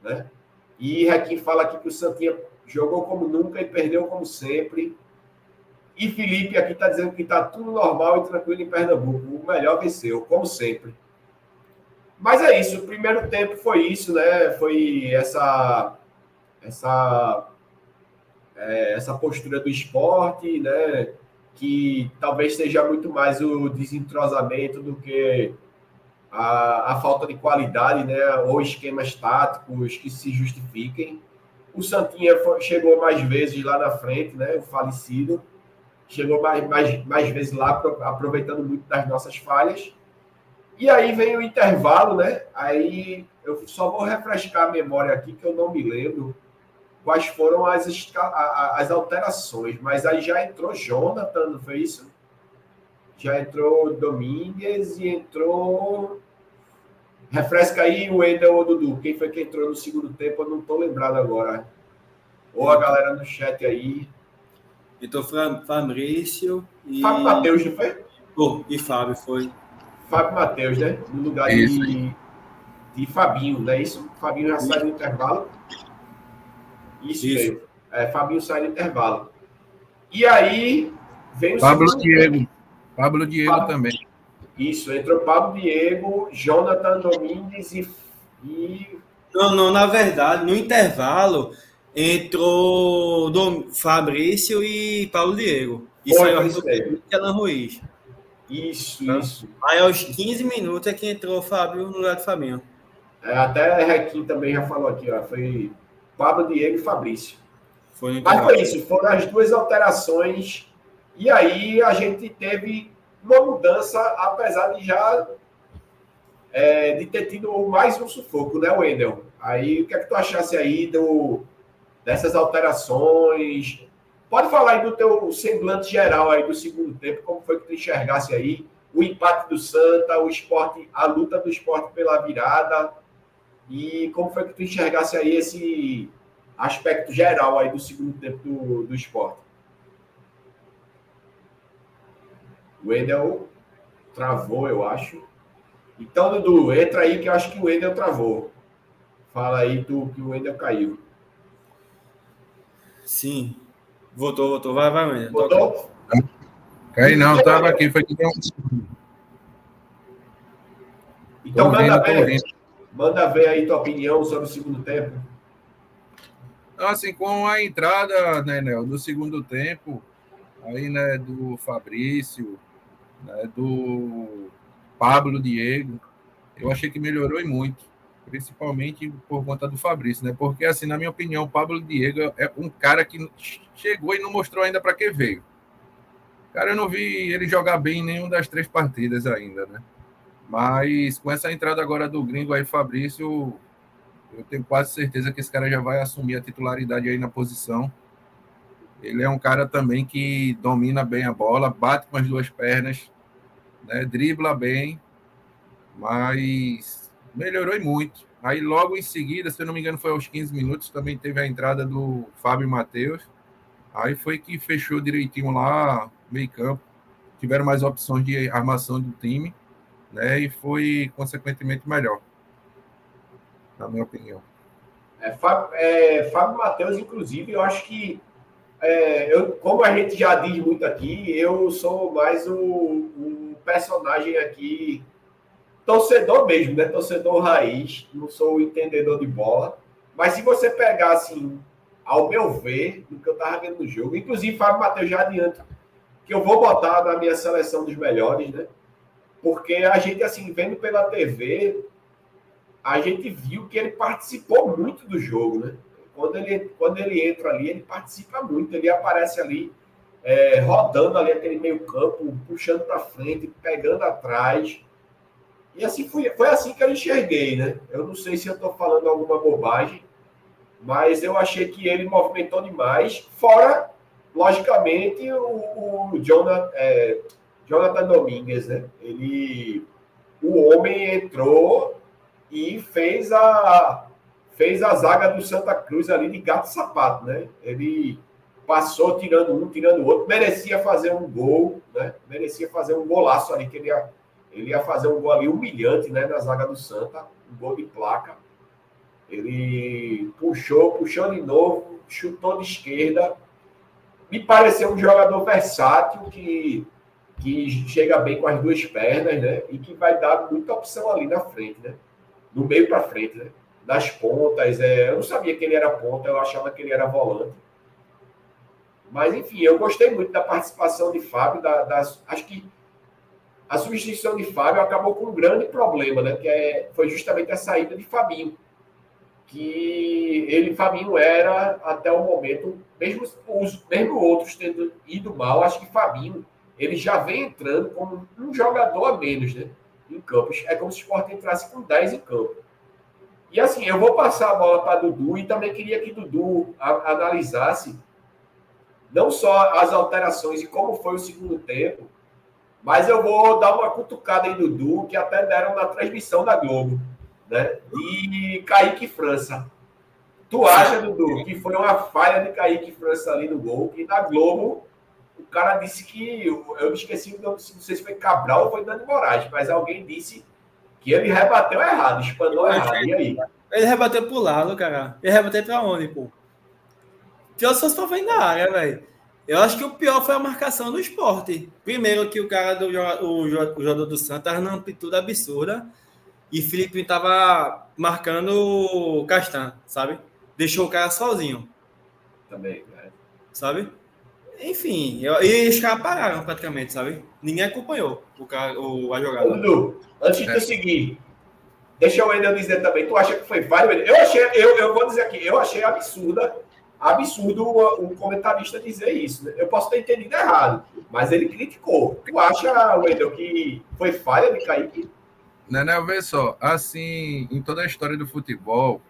né? E Requim fala aqui que o Santinha jogou como nunca e perdeu como sempre. E Felipe aqui está dizendo que está tudo normal e tranquilo em Pernambuco. O melhor venceu, como sempre. Mas é isso. O primeiro tempo foi isso, né? Foi essa essa é, essa postura do esporte, né? Que talvez seja muito mais o desentrosamento do que a, a falta de qualidade, né? Ou esquemas táticos que se justifiquem. O Santinha foi, chegou mais vezes lá na frente, né? O falecido chegou mais, mais, mais vezes lá, aproveitando muito das nossas falhas. E aí vem o intervalo, né? Aí eu só vou refrescar a memória aqui, que eu não me lembro quais foram as, as alterações, mas aí já entrou Jonathan, não foi isso? Já entrou Domingues e entrou. Refresca aí o Wendel ou Dudu. Quem foi que entrou no segundo tempo? Eu não estou lembrado agora. Ou a galera no chat aí. Então, Fabrício e. Fábio Matheus, não foi? Oh, e Fábio foi. Fábio Matheus, né? No lugar de, de Fabinho, não é isso? Fabinho já sai no intervalo. Isso, isso. É, Fabinho sai no intervalo. E aí vem o Pablo Diego. Pablo Diego Pablo... também. Isso, entrou Pablo Diego, Jonathan Domingues e, e. Não, não, na verdade, no intervalo entrou Dom, Fabrício e Paulo Diego. Isso Foi, aí é o Alan Ruiz. Isso, isso. Aí aos 15 minutos é que entrou o Fábio no lugar do Fabinho. É, até Requim também já falou aqui, ó. Foi Pablo Diego e Fabrício. Foi Mas foi isso, foram as duas alterações. E aí a gente teve uma mudança, apesar de já é, de ter tido mais um sufoco, né, Wendel? Aí o que é que tu achasse aí do, dessas alterações. Pode falar aí do teu semblante geral aí do segundo tempo, como foi que tu enxergasse aí o empate do Santa, o esporte, a luta do esporte pela virada, e como foi que tu enxergasse aí esse aspecto geral aí do segundo tempo do, do esporte? O Wendel travou, eu acho. Então, Dudu, entra aí que eu acho que o Wendel travou. Fala aí tu que o Wendel caiu. Sim. Votou, votou. Vai, vai, mãe. Votou? Cai não, tava aqui. Foi que Então, manda ver. Manda ver aí tua opinião sobre o segundo tempo. Assim, com a entrada, né, Nel, do segundo tempo, aí, né, do Fabrício, né, do Pablo Diego, eu achei que melhorou e muito principalmente por conta do Fabrício, né? Porque, assim, na minha opinião, o Pablo Diego é um cara que chegou e não mostrou ainda para que veio. Cara, eu não vi ele jogar bem em nenhuma das três partidas ainda, né? Mas com essa entrada agora do gringo aí, Fabrício, eu tenho quase certeza que esse cara já vai assumir a titularidade aí na posição. Ele é um cara também que domina bem a bola, bate com as duas pernas, né? dribla bem, mas melhorou muito. Aí logo em seguida, se eu não me engano, foi aos 15 minutos, também teve a entrada do Fábio Matheus. Aí foi que fechou direitinho lá, meio campo. Tiveram mais opções de armação do time, né? E foi consequentemente melhor, na minha opinião. É, Fábio, é, Fábio Matheus, inclusive, eu acho que é, eu, como a gente já diz muito aqui, eu sou mais o, o personagem aqui torcedor mesmo, né? Torcedor raiz, não sou entendedor de bola. Mas se você pegar, assim, ao meu ver, do que eu tava vendo no jogo, inclusive, Fábio Matheus já adianta, que eu vou botar na minha seleção dos melhores, né? Porque a gente, assim, vendo pela TV, a gente viu que ele participou muito do jogo, né? Quando ele, quando ele entra ali, ele participa muito, ele aparece ali, é, rodando ali aquele meio campo, puxando para frente, pegando atrás. E assim foi, foi assim que eu enxerguei, né? Eu não sei se eu estou falando alguma bobagem, mas eu achei que ele movimentou demais, fora, logicamente, o, o Jonathan, é, Jonathan Domingues, né? Ele, o homem entrou e fez a fez a zaga do Santa Cruz ali de gato sapato, né? Ele passou tirando um, tirando o outro, merecia fazer um gol, né? Merecia fazer um golaço ali que ele ia, ele ia fazer um gol ali humilhante, né, na zaga do Santa, um gol de placa. Ele puxou, puxou de novo, chutou de esquerda. Me pareceu um jogador versátil que que chega bem com as duas pernas, né? E que vai dar muita opção ali na frente, né? do meio para frente, né? Das pontas. É, eu não sabia que ele era ponta, eu achava que ele era volante. Mas, enfim, eu gostei muito da participação de Fábio. Da, das, acho que a substituição de Fábio acabou com um grande problema, né? Que é, foi justamente a saída de Fabinho. Que ele, Fabinho, era, até o momento, mesmo, os, mesmo outros tendo ido mal, acho que Fabinho ele já vem entrando como um jogador a menos, né? em campos. É como se o Sport entrasse com 10 em campo. E assim, eu vou passar a bola para Dudu e também queria que Dudu a, analisasse não só as alterações e como foi o segundo tempo, mas eu vou dar uma cutucada em Dudu, que até deram na transmissão da Globo, né? E Kaique França. Tu acha, Dudu, que foi uma falha de Kaique França ali no gol, que na Globo o cara disse que. Eu me esqueci, não, não sei se foi Cabral ou foi Dani Moraes, mas alguém disse que ele rebateu errado, espanou errado. E aí? Ele rebateu pro lado, cara. Ele rebateu pra onde, pô? Pior só se for na área, velho. Eu acho que o pior foi a marcação do esporte. Primeiro que o cara do o, o jogador do Santos estava numa amplitude absurda e Felipe tava marcando o Castan, sabe? Deixou o cara sozinho. Também, né? Sabe? Enfim, eu, e os caras pararam praticamente, sabe? Ninguém acompanhou o, cara, o, a jogada. Dudu, antes de tu é. seguir, deixa eu ainda dizer também, tu acha que foi falho? Eu achei, eu, eu vou dizer aqui, eu achei absurda, absurdo o, comentarista dizer isso. Né? Eu posso ter entendido errado, mas ele criticou. Tu acha, Wendel, que foi falha de Kaique? Não, não, vê só, assim, em toda a história do futebol,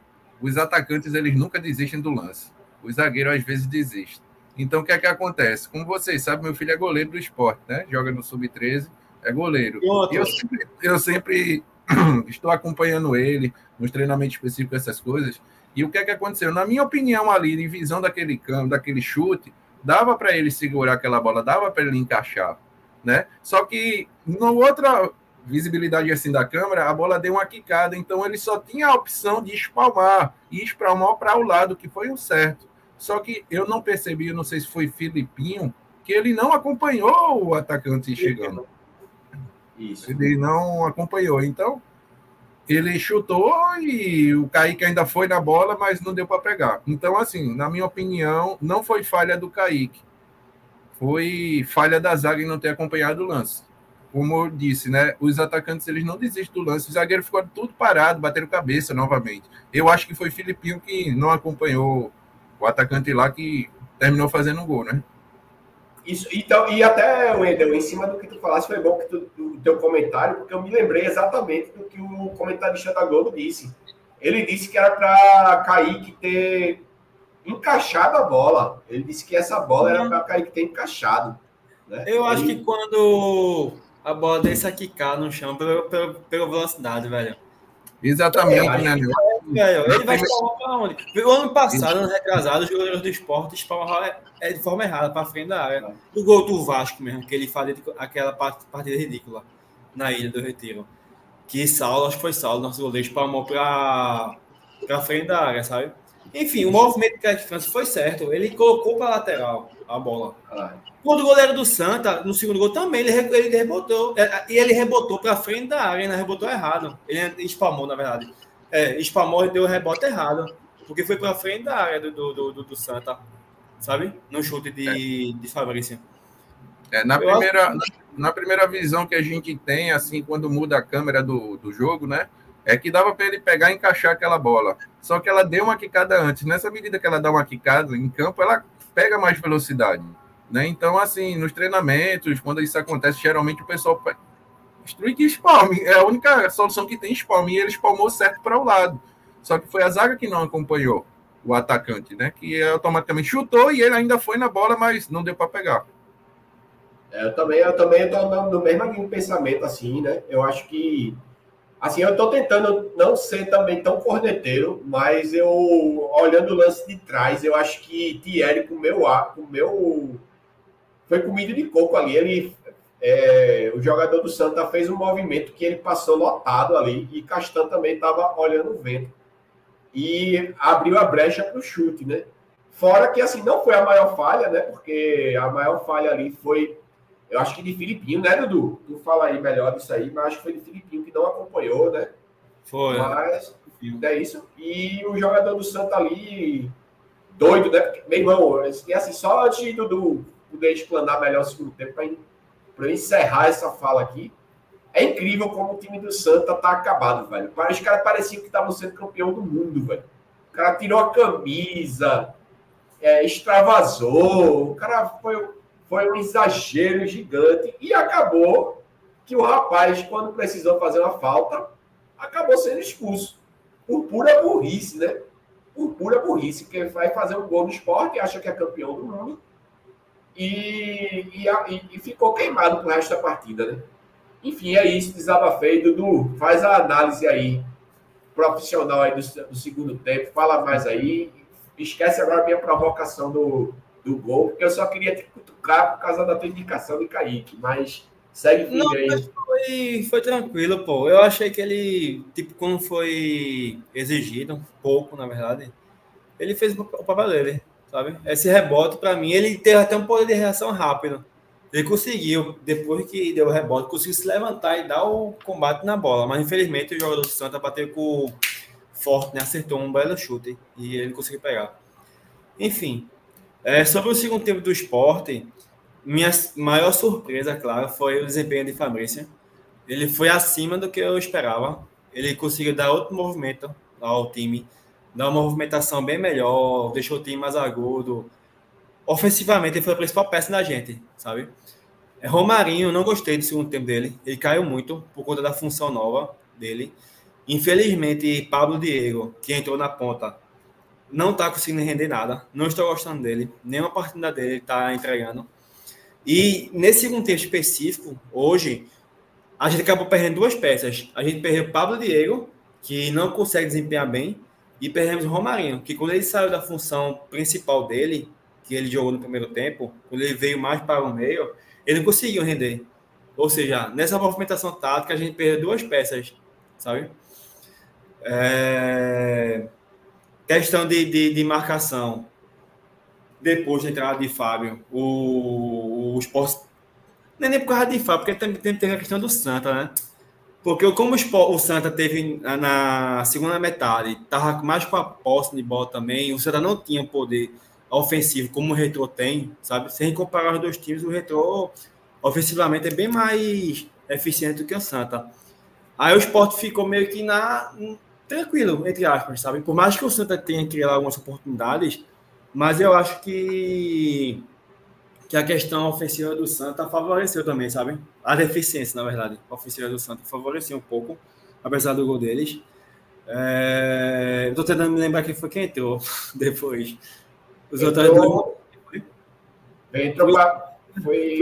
os atacantes eles nunca desistem do lance. O zagueiro às vezes desiste. Então, o que é que acontece? Como vocês sabem, meu filho é goleiro do esporte, né? Joga no Sub-13, é goleiro. E eu sempre, eu sempre (clears throat) estou acompanhando ele nos treinamentos específicos, essas coisas. E o que é que aconteceu? Na minha opinião, ali, em visão daquele campo, daquele chute, dava para ele segurar aquela bola, dava para ele encaixar, né? Só que na outra visibilidade assim da câmera, a bola deu uma quicada, então ele só tinha a opção de espalmar e espalmar para o lado, que foi o certo. Só que eu não percebi, eu não sei se foi Filipinho, que ele não acompanhou o atacante chegando. Isso. Ele não acompanhou. Então, ele chutou e o Kaique ainda foi na bola, mas não deu para pegar. Então, assim, na minha opinião, não foi falha do Kaique. Foi falha da zaga em não ter acompanhado o lance. Como eu disse, né? Os atacantes eles não desistem do lance. O zagueiro ficou tudo parado, bateram cabeça novamente. Eu acho que foi Filipinho que não acompanhou o atacante lá que terminou fazendo um gol, né? Isso, então, e até, Wendel, em cima do que tu falaste, foi bom que tu, do teu comentário, porque eu me lembrei exatamente do que o comentarista da Globo disse. Ele disse que era para Kaique ter encaixado a bola. Ele disse que essa bola era para Kaique ter encaixado. Né? Eu acho que quando a bola desse aqui cá no chão, pela, pela, pela velocidade, velho. Exatamente, né? Ele vai espalmar para onde? O ano passado, ano retrasado, os jogadores do esporte espalmaram é de forma errada para frente da área. O gol do Vasco mesmo, que ele fazia aquela partida ridícula na Ilha do Retiro. Que Saulo, acho que foi Saulo, nosso goleiro, espalmou para frente da área, sabe? Enfim, o movimento que a França foi certo. Ele colocou para lateral a bola. Quando o goleiro do Santa, no segundo gol também, ele, ele rebotou. É, e ele rebotou para frente da área, ele rebotou errado. Ele espalmou, na verdade. É, espalmou e deu o rebote errado. Porque foi para frente da área do, do, do, do, Santa. Sabe? No chute de, é. de Fabrício. É, na, primeira, acho... na primeira visão que a gente tem, assim, quando muda a câmera do, do jogo, né? é que dava para ele pegar e encaixar aquela bola. Só que ela deu uma quicada antes. Nessa medida que ela dá uma quicada em campo, ela pega mais velocidade. Né? Então, assim, nos treinamentos, quando isso acontece, geralmente o pessoal destrui que espalme. É a única solução que tem espalme. E ele espalmou certo para o lado. Só que foi a zaga que não acompanhou o atacante, né? Que automaticamente chutou e ele ainda foi na bola, mas não deu para pegar. É, eu também, eu também estou no, mesmo pensamento, assim, né? Eu acho que Assim, eu estou tentando não ser também tão corneteiro, mas eu, olhando o lance de trás, eu acho que Thierry comeu, comeu foi comida de coco ali. Ele, é, o jogador do Santa fez um movimento que ele passou lotado ali e Castan também estava olhando o vento. E abriu a brecha para o chute, né? Fora que, assim, não foi a maior falha, né? Porque a maior falha ali foi eu acho que de Filipinho, né, Dudu? Tu fala aí melhor disso aí, mas acho que foi de Filipinho que não acompanhou, né? Foi. Mas é isso. E o jogador do Santa ali, doido, né? Porque, meu irmão, e assim, só antes de Dudu poder explanar melhor o segundo tempo, para encerrar essa fala aqui, é incrível como o time do Santa tá acabado, velho. Os caras pareciam que estavam sendo campeão do mundo, velho. O cara tirou a camisa, é, extravasou, o cara foi foi um exagero gigante e acabou que o rapaz, quando precisou fazer uma falta, acabou sendo expulso. Por pura burrice, né? Por pura burrice, que vai fazer um gol no esporte, acha que é campeão do mundo e, e, e ficou queimado pro resto da partida, né? Enfim, é isso, desabafei. Dudu, faz a análise aí, profissional aí do, do segundo tempo, fala mais aí. Esquece agora a minha provocação do, do gol, porque eu só queria te cutucar por causa da tua indicação de Kaique, mas segue Não, aí. Foi, foi tranquilo, pô. Eu achei que ele, tipo, quando foi exigido, um pouco, na verdade, ele fez o papel dele, sabe? Esse rebote, para mim, ele teve até um poder de reação rápido. Ele conseguiu, depois que deu o rebote, conseguiu se levantar e dar o combate na bola. Mas infelizmente o jogador do Santa bateu com forte, né? Acertou um belo chute e ele conseguiu pegar. Enfim, é, sobre o segundo tempo do esporte, minha maior surpresa, claro, foi o desempenho de Fabrício. Ele foi acima do que eu esperava. Ele conseguiu dar outro movimento ao time, dar uma movimentação bem melhor, deixou o time mais agudo. Ofensivamente, ele foi a principal peça da gente, sabe? É, Romarinho, não gostei do segundo tempo dele. Ele caiu muito por conta da função nova dele. Infelizmente, Pablo Diego, que entrou na ponta, não está conseguindo render nada. Não estou gostando dele. Nenhuma partida dele está entregando. E nesse segundo tempo específico, hoje, a gente acabou perdendo duas peças. A gente perdeu Pablo Diego, que não consegue desempenhar bem, e perdemos o Romarinho, que quando ele saiu da função principal dele, que ele jogou no primeiro tempo, quando ele veio mais para o meio, ele não conseguiu render. Ou seja, nessa movimentação tática, a gente perdeu duas peças, sabe? É... Questão de, de, de marcação. Depois da entrada de Fábio, o, o. Não é nem por causa de Fábio, porque tem, tem a questão do Santa, né? Porque como o, Santa teve na segunda metade, estava mais com a posse de bola também, o Santa não tinha poder ofensivo como o Retro tem, sabe? Se a gente comparar os dois times, o Retro ofensivamente é bem mais eficiente do que o Santa. Aí o esporte ficou meio que na, tranquilo, entre aspas, sabe? Por mais que o Santa tenha criado algumas oportunidades, mas eu acho que que a questão ofensiva do Santa favoreceu também, sabe? A deficiência, na verdade, a ofensiva do Santa favoreceu um pouco, apesar do gol deles. É... Eu tô tentando me lembrar quem foi quem entrou (laughs) depois. Os entrou... outros. Entrou pra... Foi.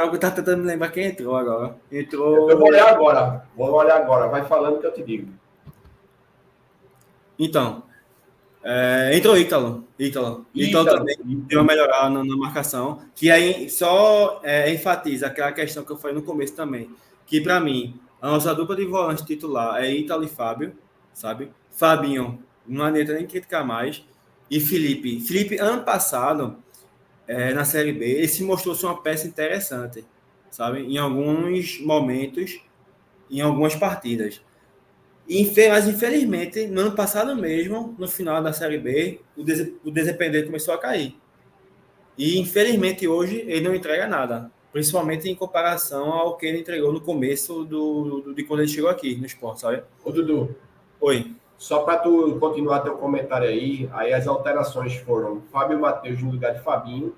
Eu tô tentando me lembrar quem entrou agora. Entrou. Eu vou olhar agora. Vou olhar agora. Vai falando que eu te digo. Então, é, entrou Ítalo. Ítalo. Ítalo também deu uma melhorada na, na, marcação, que aí só é, enfatiza aquela questão que eu falei no começo também, que para mim, a nossa dupla de volante titular é Ítalo e Fábio, sabe? Fabinho, não adianta nem criticar mais. E Felipe. Felipe, ano passado, é, na Série B, ele se mostrou-se uma peça interessante, sabe? Em alguns momentos, em algumas partidas. Mas, infelizmente, no ano passado mesmo, no final da Série B, o, des o desempenho começou a cair. E, infelizmente, hoje ele não entrega nada. Principalmente em comparação ao que ele entregou no começo do, do de quando ele chegou aqui no esporte, sabe? Ô, Dudu. Oi. Só para tu continuar teu comentário aí, aí as alterações foram Fábio Matheus no lugar de Fabinho.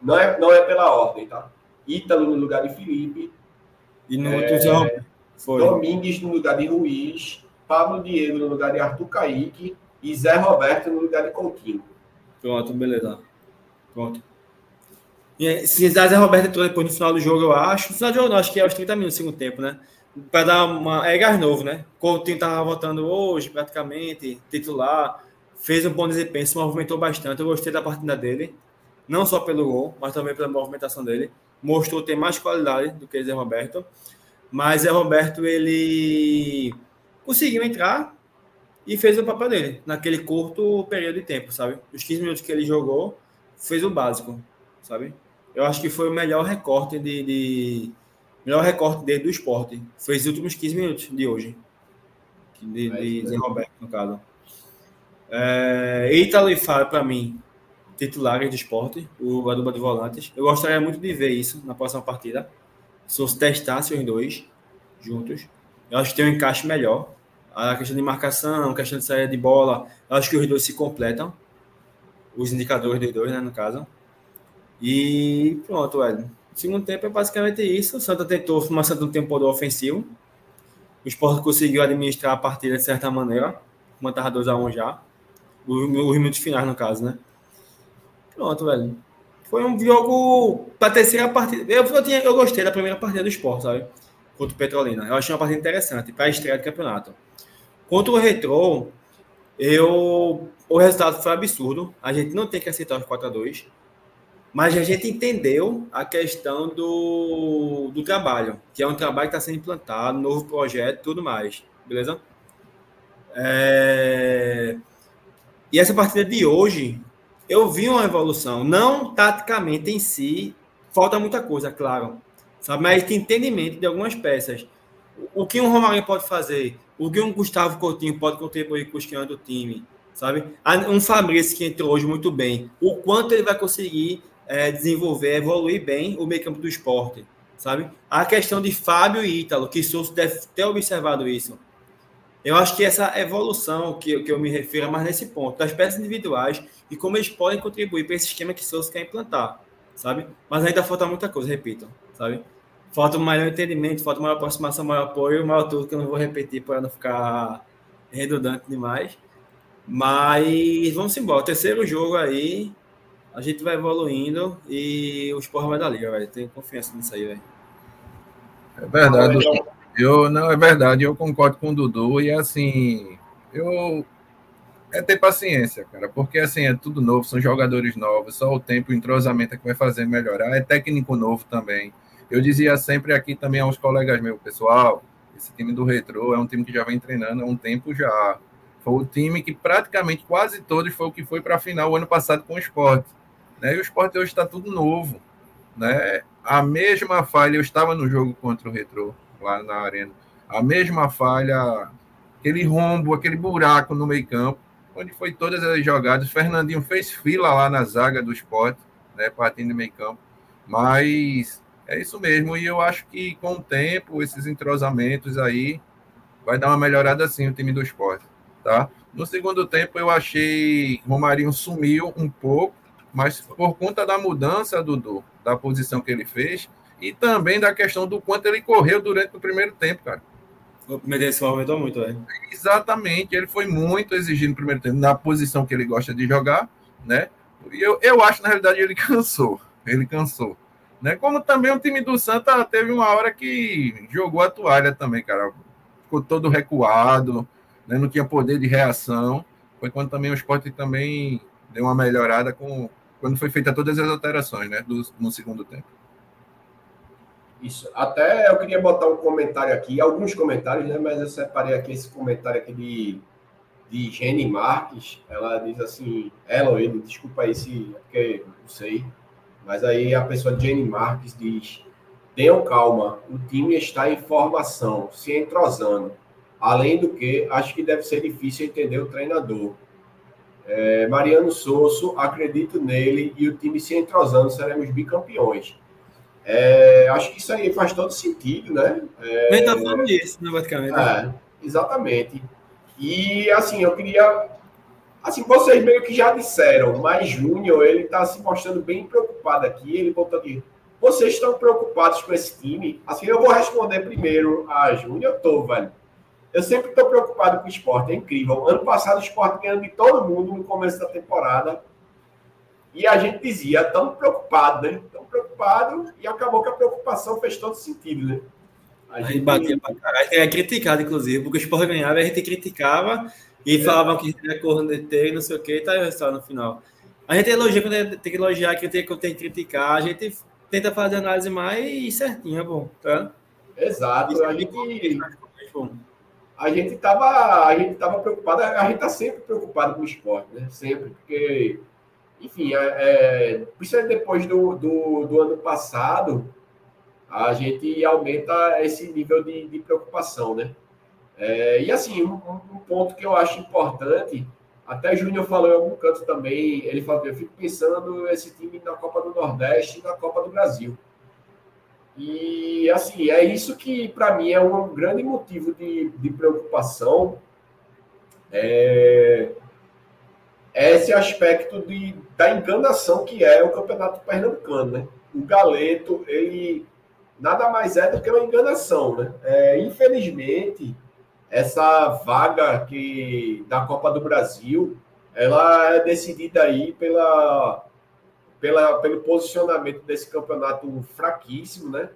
Não é, não é pela ordem, tá? Ítalo no lugar de Felipe. E no é, foi. Domingues no lugar de Ruiz. Pablo Diego no lugar de Arthur Caíque. E Zé Roberto no lugar de Coutinho. Pronto, beleza. Pronto. Se Zé Roberto entrou depois no final do jogo, eu acho. No final do jogo, não, acho que é aos 30 minutos do segundo tempo, né? Para dar uma. É gás novo, né? Coutinho estava voltando hoje, praticamente, titular. Fez um bom desempenho, se movimentou bastante. Eu gostei da partida dele. Não só pelo gol, mas também pela movimentação dele. Mostrou ter mais qualidade do que Zé Roberto. Mas Zé Roberto, ele conseguiu entrar e fez o papel dele naquele curto período de tempo, sabe? Os 15 minutos que ele jogou, fez o básico, sabe? Eu acho que foi o melhor recorte de, de melhor recorte dele do esporte. Fez os últimos 15 minutos de hoje. De, de Zé Roberto, no caso. É, Ítalo e Fábio, para mim, titulares do esporte, o a dupla de volantes. Eu gostaria muito de ver isso na próxima partida. Se fosse testasse os dois juntos, eu acho que tem um encaixe melhor. A questão de marcação, a questão de saída de bola, eu acho que os dois se completam. Os indicadores dos dois, né, no caso. E pronto, velho. O segundo tempo é basicamente isso. O Santa tentou, mas Santa não tem poder ofensivo. O Sport conseguiu administrar a partida de certa maneira. Estava 2x1 já. Os minutos finais, no caso, né? Pronto, velho. Foi um jogo para terceira partida. Eu, eu, tinha, eu gostei da primeira partida do esporte, sabe? Contra o Petrolina. Eu achei uma partida interessante para a estreia do campeonato. Contra o Retro, eu, o resultado foi absurdo. A gente não tem que aceitar os 4 a 2 mas a gente entendeu a questão do, do trabalho, que é um trabalho que está sendo implantado, novo projeto tudo mais. Beleza? É... E essa partida de hoje, eu vi uma evolução. Não taticamente em si, falta muita coisa, claro. Sabe? Mas de entendimento de algumas peças. O que um Romarinho pode fazer, o que um Gustavo Coutinho pode contribuir com os que do time, sabe? Um Fabrício que entrou hoje muito bem, o quanto ele vai conseguir é, desenvolver, evoluir bem o meio campo do esporte, sabe? A questão de Fábio e Ítalo, que Souza deve ter observado isso. Eu acho que essa evolução que, que eu me refiro é mais nesse ponto, das peças individuais e como eles podem contribuir para esse esquema que Souza quer implantar, sabe? Mas ainda falta muita coisa, repito, sabe? Falta um maior entendimento, falta maior aproximação, maior apoio, maior tudo que eu não vou repetir para não ficar redundante demais. Mas vamos embora. O terceiro jogo aí, a gente vai evoluindo e o Sport vai dar liga, velho. Tenho confiança nisso aí, velho. É verdade. Eu, não, é verdade, eu concordo com o Dudu e assim, eu é ter paciência, cara, porque assim, é tudo novo, são jogadores novos, só o tempo, o entrosamento é que vai fazer melhorar, é técnico novo também. Eu dizia sempre aqui também aos colegas meus, pessoal, esse time do Retro é um time que já vem treinando há um tempo já. Foi o time que praticamente quase todos foi o que foi para a final o ano passado com o esporte. Né? E o esporte hoje está tudo novo. Né? A mesma falha, eu estava no jogo contra o Retro, lá na arena. A mesma falha, aquele rombo, aquele buraco no meio campo, onde foi todas as jogadas. O Fernandinho fez fila lá na zaga do esporte, né, partindo no meio campo. Mas é isso mesmo. E eu acho que com o tempo, esses entrosamentos aí, vai dar uma melhorada sim o time do esporte. Tá? No segundo tempo, eu achei Romarinho sumiu um pouco, mas por conta da mudança, Dudu, da posição que ele fez, e também da questão do quanto ele correu durante o primeiro tempo, cara. O primeiro tempo aumentou muito, é? Exatamente, ele foi muito exigido no primeiro tempo, na posição que ele gosta de jogar, né? E eu, eu acho, na realidade, ele (laughs) cansou. Ele cansou. Né? Como também o time do Santa teve uma hora que jogou a toalha também, cara. Ficou todo recuado, né? não tinha poder de reação. Foi quando também o esporte também deu uma melhorada com quando foi feita todas as alterações, né? Do, no segundo tempo. Isso. Até eu queria botar um comentário aqui, alguns comentários, né? Mas eu separei aqui esse comentário aqui de, de Jenny Marques. Ela diz assim, ela ou ele, desculpa aí se, é porque não sei. Mas aí a pessoa Jenny Marques diz: tenham calma, o time está em formação, se entrosando. Além do que, acho que deve ser difícil entender o treinador. É, Mariano Sosso, acredito nele e o time se entrosando, seremos bicampeões. É, acho que isso aí faz todo sentido, né? É, Nem tá falando disso, né, basicamente. É, exatamente. E, assim, eu queria... Assim, vocês meio que já disseram, mas Júnior, ele tá se mostrando bem preocupado aqui. Ele botou aqui, vocês estão preocupados com esse time? Assim, eu vou responder primeiro a Júnior. Eu tô, velho. Eu sempre estou preocupado com o esporte, é incrível. Ano passado o esporte ganhando de todo mundo no começo da temporada. E a gente dizia, tão preocupado, né? Tão preocupado, e acabou que a preocupação fez todo sentido, né? A gente batia pra caralho. É criticado, inclusive, porque o esporte ganhava, a gente criticava e é. falavam que corneteiro e não sei o que, e tá aí no final. A gente elogia quando tem que elogiar, critica quando tem que criticar. A gente tenta fazer análise mais certinha, bom, tá? Exato. Isso a gente, a gente tava, a gente tava preocupado, a gente tá sempre preocupado com o esporte, né? Sempre, porque enfim, é, é, principalmente depois do, do, do, ano passado, a gente aumenta esse nível de, de preocupação, né? É, e assim, um, um, ponto que eu acho importante, até Júnior falou em algum canto também, ele falou, eu fico pensando esse time na Copa do Nordeste e na Copa do Brasil. E assim, é isso que para mim é um grande motivo de, de preocupação. É, esse aspecto de, da enganação que é o Campeonato Pernambucano, né? O Galeto, ele nada mais é do que uma enganação, né? É, infelizmente, essa vaga que da Copa do Brasil, ela é decidida aí pela, pela, pelo posicionamento desse campeonato fraquíssimo, né?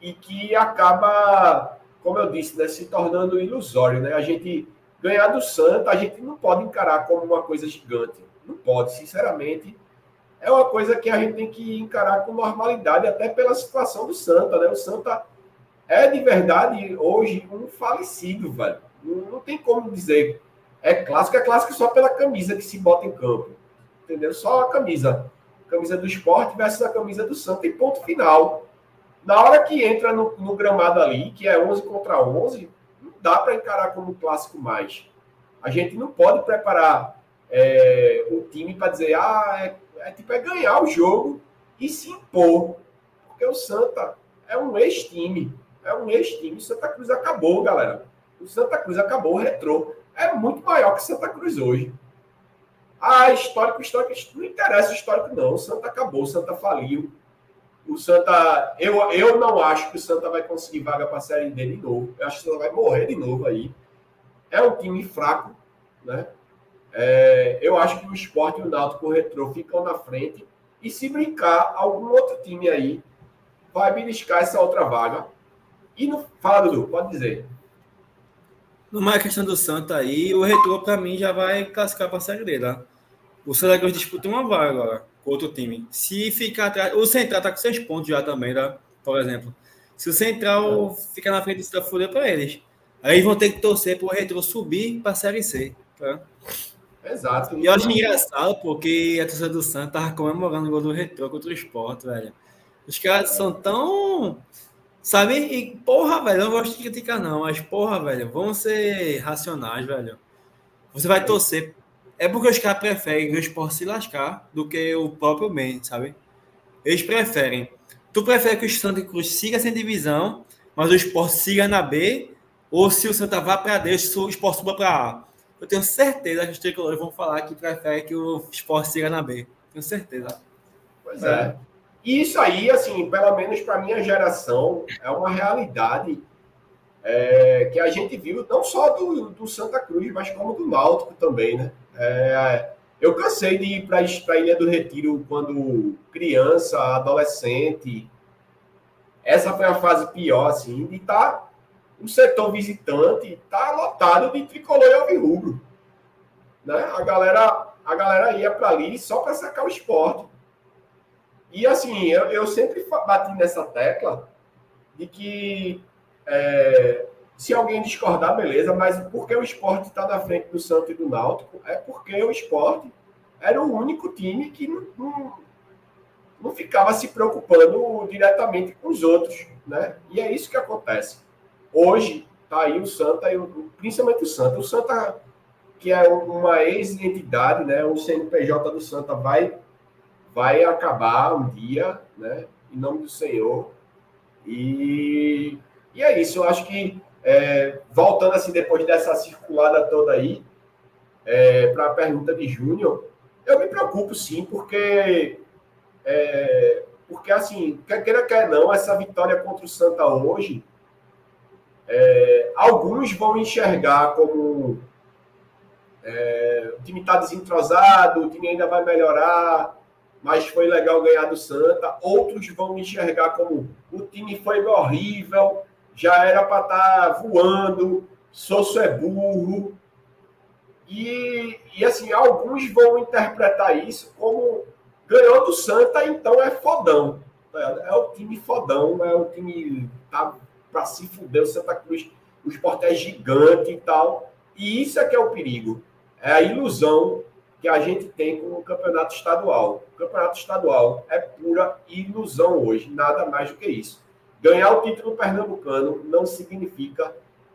E que acaba, como eu disse, né, se tornando ilusório, né? A gente ganhar do Santa, a gente não pode encarar como uma coisa gigante. Não pode, sinceramente. É uma coisa que a gente tem que encarar com normalidade, até pela situação do Santa, né? O Santa é de verdade hoje um falecido, velho. Não, não tem como dizer. É clássico, é clássico só pela camisa que se bota em campo. Entendeu? Só a camisa. Camisa do esporte versus a camisa do Santa e ponto final. Na hora que entra no, no gramado ali, que é 11 contra 11, dá para encarar como clássico mais. A gente não pode preparar é, o time para dizer, ah, é, é, tipo, é ganhar o jogo e se impor. Porque o Santa é um ex-time. É um ex-time. O Santa Cruz acabou, galera. O Santa Cruz acabou, o retrô. É muito maior que Santa Cruz hoje. Ah, histórico, histórico, não interessa o histórico, não. O Santa acabou, o Santa faliu. O Santa, eu, eu não acho que o Santa vai conseguir vaga para a Série D de novo. Eu acho que o Santa vai morrer de novo aí. É um time fraco, né? É, eu acho que o Sport e o Náutico o Retrô ficam na frente. E se brincar, algum outro time aí vai beliscar essa outra vaga. E não. Fala, Dudu, pode dizer. Numa questão do Santa aí, o Retrô, para mim, já vai classificar para a Série D, tá? O Santa Cruz disputa uma vaga agora outro time. Se ficar atrás. O Central tá com seis pontos já também, tá? Por exemplo. Se o Central é. ficar na frente do Santa Fúria para eles. Aí vão ter que torcer para o Retro subir para a Série C. Tá? Exato. E eu acho engraçado porque a torcida do Santos tava comemorando o gol do Retro contra o Sport, velho. Os caras são tão. Sabe? E, porra, velho, eu não gosto de criticar, não. Mas, porra, velho, vão ser racionais, velho. Você vai torcer é porque os caras preferem o esporte se lascar do que o próprio bem, sabe? Eles preferem. Tu prefere que o Santa Cruz siga sem divisão, mas o esporte siga na B, ou se o Santa vá para D, o esporte suba para A? Eu tenho certeza que os tricolores vão falar que prefere que o esporte siga na B. Tenho certeza. Pois é. E isso aí, assim, pelo menos para minha geração, é uma realidade é, que a gente viu não só do, do Santa Cruz, mas como do Náutico também, né? É, eu cansei de ir para a Ilha do Retiro quando criança, adolescente. Essa foi a fase pior, assim, de estar tá, o setor visitante tá lotado de tricolor e alvirrubro. Né? A galera, a galera ia para ali só para sacar o esporte. E assim, eu, eu sempre bati nessa tecla de que é, se alguém discordar, beleza, mas porque o esporte está na frente do Santos e do Náutico, é porque o esporte era o único time que não, não, não ficava se preocupando diretamente com os outros, né? E é isso que acontece. Hoje, tá aí o Santa, principalmente o Santa. O Santa, que é uma ex-entidade, né? O CNPJ do Santa vai, vai acabar um dia, né? em nome do Senhor. E, e é isso, eu acho que, é, voltando assim, depois dessa circulada toda aí, é, para a pergunta de Júnior, eu me preocupo sim, porque, é, porque assim, quer queira, quer não, essa vitória contra o Santa hoje, é, alguns vão enxergar como é, o time está desentrosado, o time ainda vai melhorar, mas foi legal ganhar do Santa. Outros vão enxergar como o time foi horrível, já era para estar tá voando, Sosso é burro. E, e assim, alguns vão interpretar isso como ganhou do Santa, então é fodão. É, é o time fodão, é o time tá para se fuder o Santa Cruz. O esporte é gigante e tal. E isso é que é o perigo. É a ilusão que a gente tem com o campeonato estadual. O campeonato estadual é pura ilusão hoje, nada mais do que isso. Ganhar o título pernambucano não significa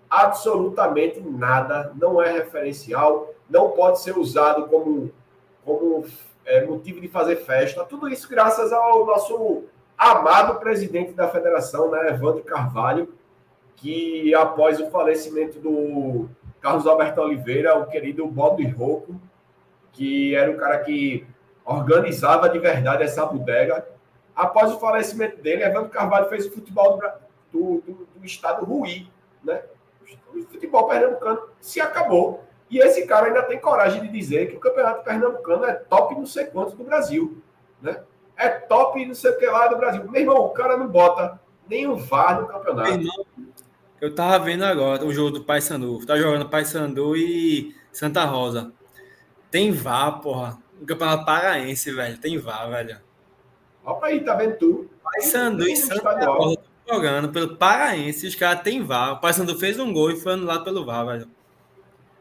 absolutamente nada, não é referencial, não pode ser usado como, como é, motivo de fazer festa. Tudo isso graças ao nosso amado presidente da federação, né, Evandro Carvalho, que após o falecimento do Carlos Alberto Oliveira, o querido Bob Rocco, que era o cara que organizava de verdade essa bodega. Após o falecimento dele, Evandro Carvalho fez o futebol do, do, do estado ruim, né? O futebol pernambucano se acabou. E esse cara ainda tem coragem de dizer que o campeonato pernambucano é top não sei quanto do Brasil, né? É top não sei o que lá do Brasil. Meu irmão, o cara não bota nem o VAR no campeonato. Irmão, eu tava vendo agora o jogo do Paysandu. Tá jogando Paysandu e Santa Rosa. Tem VAR, porra. O Campeonato Paraense, velho. Tem VAR, velho. Opa aí, tá vendo tu? Paysandu e Santa Rosa jogando pelo Paraense. Os caras têm VAR. O Paysandu fez um gol e foi anulado pelo VAR, velho.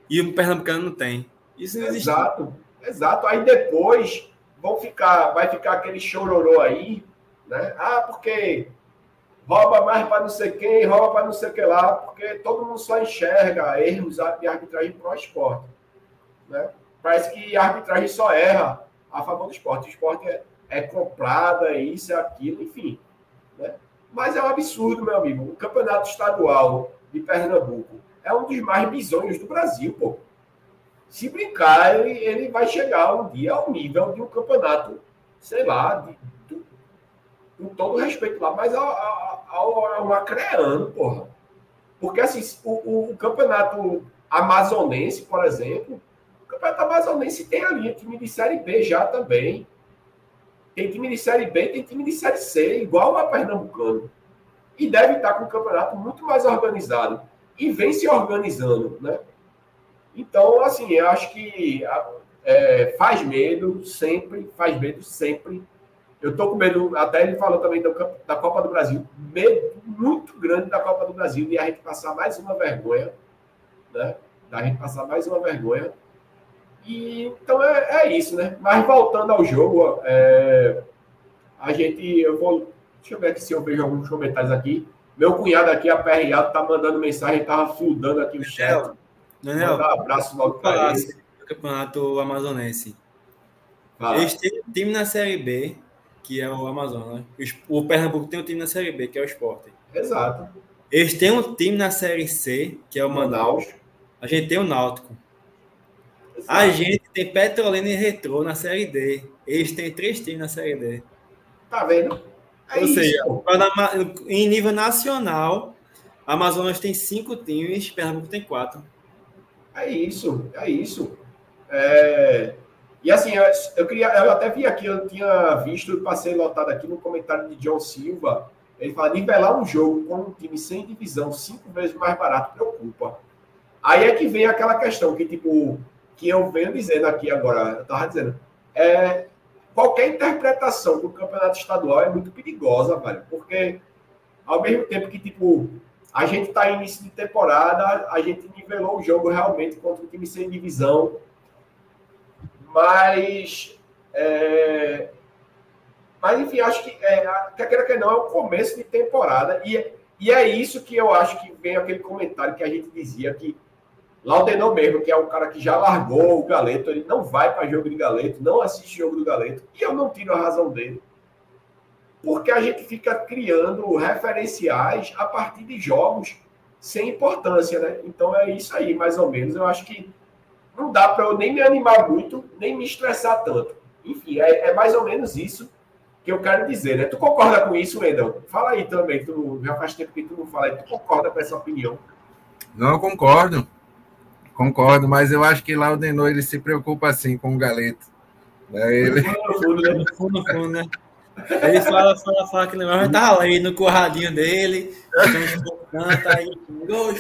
E o Pernambucano não tem. Isso não existe. Exato, exato. Aí depois vão ficar, vai ficar aquele chororô aí, né? Ah, porque rouba mais para não sei quem, rouba para não sei que lá, porque todo mundo só enxerga erros de arbitragem pro esporte. Né? Parece que a arbitragem só erra a favor do esporte. O esporte é, é comprada, isso, é aquilo, enfim. Né? Mas é um absurdo, meu amigo. O campeonato estadual de Pernambuco é um dos mais bizonhos do Brasil, pô. Se brincar, ele, ele vai chegar um dia ao nível de um campeonato, sei lá, de, de, com todo respeito lá, mas ao, Macreano, porra. Porque assim, o, o, campeonato amazonense, por exemplo, o campeonato amazonense tem a linha time de Série B já também. Tem time de Série B, tem time de Série C, igual a Pernambucano. E deve estar com o campeonato muito mais organizado. E vem se organizando, né? Então, assim, eu acho que é, faz medo sempre, faz medo sempre eu tô com medo, até ele falou também da Copa do Brasil, medo muito grande da Copa do Brasil e a gente passar mais uma vergonha, né? Da gente passar mais uma vergonha. E, então é, é isso, né? Mas voltando ao jogo, é, a gente, eu vou, deixa eu ver aqui se eu vejo alguns comentários aqui. Meu cunhado aqui, aperreado, tá mandando mensagem, tava fludando aqui o chat. Daniel, um abraço logo para ele. Campeonato Amazonense. Fala. Eles têm time na Série B que é o Amazonas. O Pernambuco tem um time na Série B, que é o Sport. Exato. Eles têm um time na Série C, que é o Manaus. A gente tem o Náutico. A gente tem Petrolina e Retrô na Série D. Eles têm três times na Série D. Tá vendo? É Ou isso, seja, em nível nacional, Amazonas tem cinco times, Pernambuco tem quatro. É isso, é isso. É... E assim, eu, eu, queria, eu até vi aqui, eu tinha visto, passei lotado aqui no comentário de John Silva. Ele fala: nivelar um jogo com um time sem divisão cinco vezes mais barato preocupa. Aí é que vem aquela questão que, tipo, que eu venho dizendo aqui agora, eu tava dizendo, é, qualquer interpretação do campeonato estadual é muito perigosa, velho, porque ao mesmo tempo que, tipo, a gente tá em início de temporada, a gente nivelou o jogo realmente contra um time sem divisão, mas, é, mas enfim, acho que, é, quer queira que não, é o começo de temporada. E, e é isso que eu acho que vem aquele comentário que a gente dizia que Laudenor mesmo, que é um cara que já largou o Galeto, ele não vai para jogo de Galeto, não assiste jogo do Galeto, e eu não tiro a razão dele. porque a gente fica criando referenciais a partir de jogos sem importância, né? Então é isso aí, mais ou menos. Eu acho que não dá para eu nem me animar muito, nem me estressar tanto. Enfim, é, é, mais ou menos isso que eu quero dizer, né? Tu concorda com isso, Wendel? Fala aí também, tu já faz tempo que tu não fala aí, tu concorda com essa opinião? Não, concordo. Concordo, mas eu acho que lá o Denô ele se preocupa assim com o Galeto. Né? Ele... No fundo, no fundo, né? Ele fala, fala, fala que o negócio tá ali no curradinho dele, canta aí,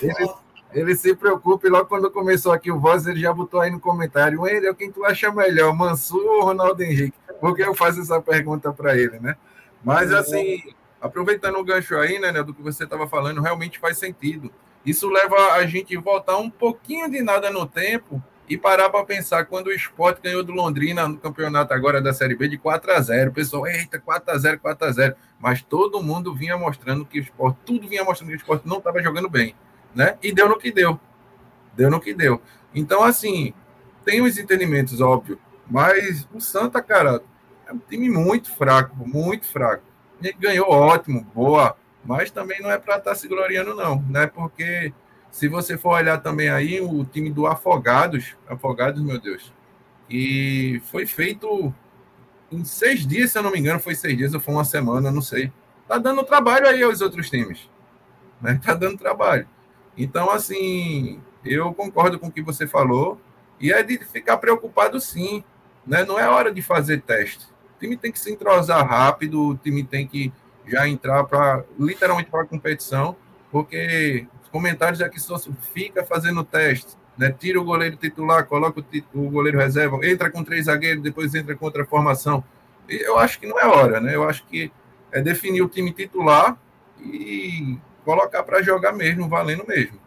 ele, ele se preocupa e logo quando começou aqui o Voz, ele já botou aí no comentário, Wendel, quem tu acha melhor, Mansur ou Ronaldo Henrique? Porque eu faço essa pergunta para ele, né? Mas assim, aproveitando o gancho aí, né, do que você estava falando, realmente faz sentido. Isso leva a gente voltar um pouquinho de nada no tempo e parar para pensar quando o esporte ganhou do Londrina no campeonato agora da Série B de 4 a 0 O pessoal, eita, 4 a 0 4 a 0 Mas todo mundo vinha mostrando que o esporte, tudo vinha mostrando que o esporte não estava jogando bem. Né? E deu no que deu. Deu no que deu. Então, assim, tem os entendimentos, óbvio. Mas o Santa, cara, é um time muito fraco, muito fraco. Gente ganhou ótimo, boa mas também não é para estar tá se gloriando, não, né? Porque se você for olhar também aí o time do Afogados, Afogados, meu Deus, e foi feito em seis dias, se eu não me engano, foi seis dias ou foi uma semana, não sei. Tá dando trabalho aí aos outros times, né? Tá dando trabalho. Então, assim, eu concordo com o que você falou e é de ficar preocupado, sim, né? Não é hora de fazer teste. O time tem que se entrosar rápido, o time tem que já entrar para literalmente para a competição, porque os comentários aqui só fica fazendo teste, né? Tira o goleiro titular, coloca o, o goleiro reserva, entra com três zagueiros, depois entra com outra formação. E eu acho que não é hora, né? Eu acho que é definir o time titular e colocar para jogar mesmo, valendo mesmo.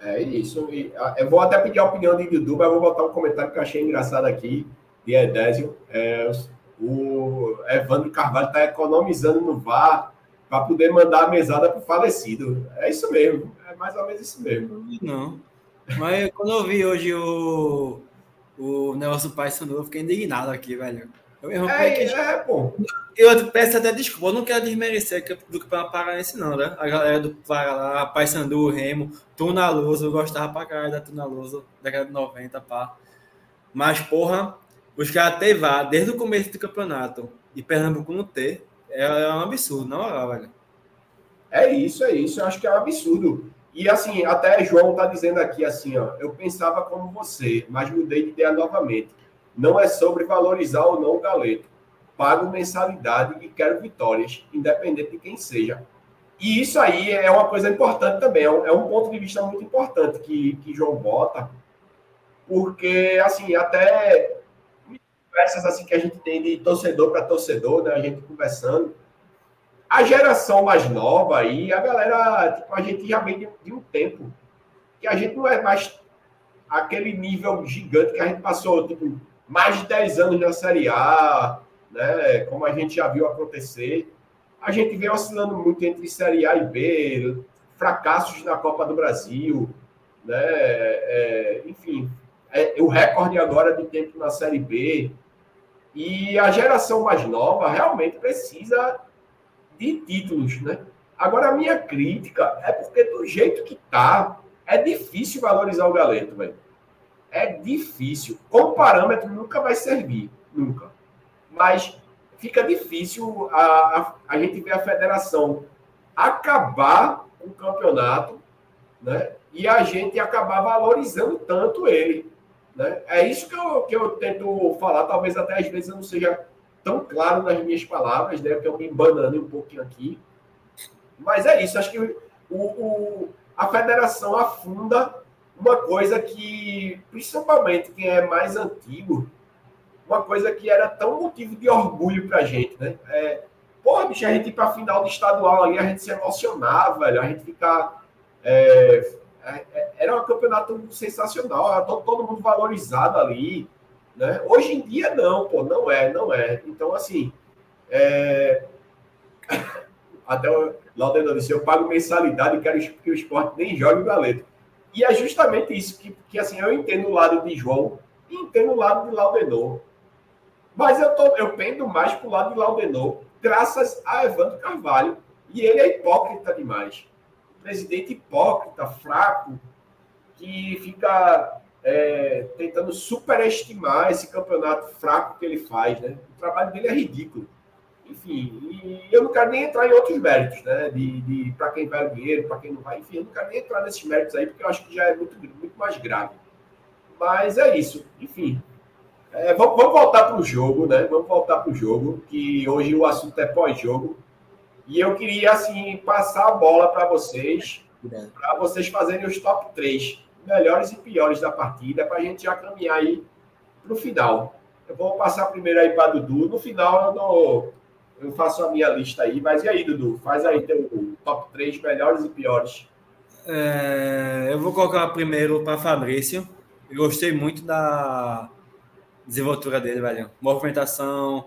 É isso. Eu vou até pedir a opinião de Dudu, mas vou botar um comentário que eu achei engraçado aqui, de Edésio. É, o Evandro Carvalho está economizando no VAR para poder mandar a mesada para o falecido. É isso mesmo, é mais ou menos isso mesmo. Não. Mas quando eu vi hoje o, o negócio do Pai Sandu, eu fiquei indignado aqui, velho. Eu mesmo é, que... é, pô. Eu peço até desculpa, eu não quero desmerecer do que para Paranense, não, né? A galera do Pará, Pai Sandu, Remo, Tuna Luso, eu gostava pra caralho da Tuna Luso, década de 90, pá. Mas, porra, os caras ter vá desde o começo do campeonato e Pernambuco não ter, é, é um absurdo, não é, velho? É isso, é isso. Eu acho que é um absurdo. E assim, até João tá dizendo aqui assim, ó, eu pensava como você, mas mudei de ideia novamente. Não é sobre valorizar ou não o galeto. Pago mensalidade e quero vitórias, independente de quem seja. E isso aí é uma coisa importante também, é um, é um ponto de vista muito importante que, que João bota, porque, assim, até conversas assim que a gente tem de torcedor para torcedor, né? A gente conversando. A geração mais nova aí, a galera, tipo, a gente já vem de, de um tempo que a gente não é mais aquele nível gigante que a gente passou, tipo, mais de 10 anos na Série A, né? Como a gente já viu acontecer. A gente vem oscilando muito entre Série A e B, fracassos na Copa do Brasil, né? É, enfim, é, o recorde agora de tempo na Série B. E a geração mais nova realmente precisa de títulos, né? Agora, a minha crítica é porque, do jeito que tá, é difícil valorizar o Galeto, velho. É difícil. Como parâmetro, nunca vai servir. Nunca. Mas fica difícil a, a, a gente ver a federação acabar o campeonato, né? E a gente acabar valorizando tanto ele. Né? É isso que eu, que eu tento falar, talvez até às vezes eu não seja tão claro nas minhas palavras, né? Porque eu me embanando um pouquinho aqui. Mas é isso, acho que o, o, a federação afunda uma coisa que, principalmente quem é mais antigo, uma coisa que era tão motivo de orgulho pra gente, né? É, porra, bicho, a gente ir pra final de estadual ali, a gente se emocionava, velho, a gente ficar. É, era um campeonato sensacional, todo, mundo valorizado ali. Né? Hoje em dia, não, pô, não é, não é. Então, assim, é... (coughs) até o Laudeno disse: eu pago mensalidade e quero que o esporte nem jogue o galeto. E é justamente isso que, que assim, eu entendo o lado de João e entendo o lado de Laudenor. Mas eu, tô, eu pendo mais para o lado de Laudenor, graças a Evandro Carvalho. E ele é hipócrita demais. Presidente hipócrita, fraco, que fica é, tentando superestimar esse campeonato fraco que ele faz. Né? O trabalho dele é ridículo. Enfim, eu não quero nem entrar em outros méritos, né? De, de para quem vai o dinheiro, para quem não vai, enfim, eu não quero nem entrar nesses méritos aí, porque eu acho que já é muito, muito mais grave. Mas é isso, enfim. É, vamos, vamos, voltar para o jogo, né? Vamos voltar para o jogo, que hoje o assunto é pós-jogo. E eu queria, assim, passar a bola para vocês, para vocês fazerem os top 3 melhores e piores da partida, para a gente já caminhar aí para o final. Eu vou passar primeiro aí para Dudu. No final eu dou eu faço a minha lista aí, mas e aí, Dudu? Faz aí teu top 3 melhores e piores. É, eu vou colocar primeiro para Fabrício. Eu gostei muito da desenvoltura dele, velho. Movimentação,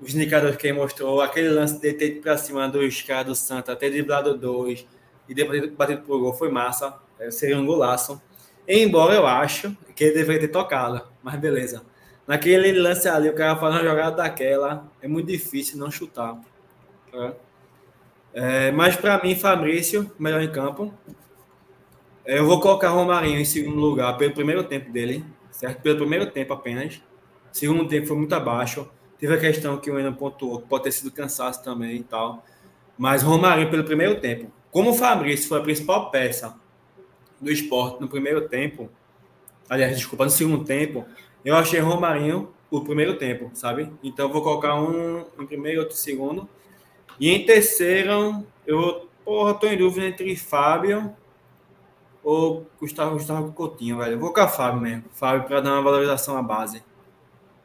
os indicadores que ele mostrou, aquele lance de ter para cima dos caras do Santa, ter driblado dois e depois batido pro gol foi massa. É, seria um golaço. Embora eu acho que ele deveria ter tocado, mas beleza. Naquele lance ali, o cara faz uma jogada daquela, é muito difícil não chutar. É. É, mas para mim, Fabrício, melhor em campo. É, eu vou colocar Romarinho em segundo lugar pelo primeiro tempo dele, certo? Pelo primeiro tempo apenas. Segundo tempo foi muito abaixo. Teve a questão que o Enan pontuou, que pode ter sido cansaço também e tal. Mas Romarinho pelo primeiro tempo. Como o Fabrício foi a principal peça do esporte no primeiro tempo, aliás, desculpa, no segundo tempo, eu achei Romarinho o primeiro tempo, sabe? Então vou colocar um em primeiro, outro segundo. E em terceiro, eu porra, tô em dúvida entre Fábio ou Gustavo, Gustavo Coutinho, velho. Eu vou com a Fábio mesmo. Fábio para dar uma valorização à base.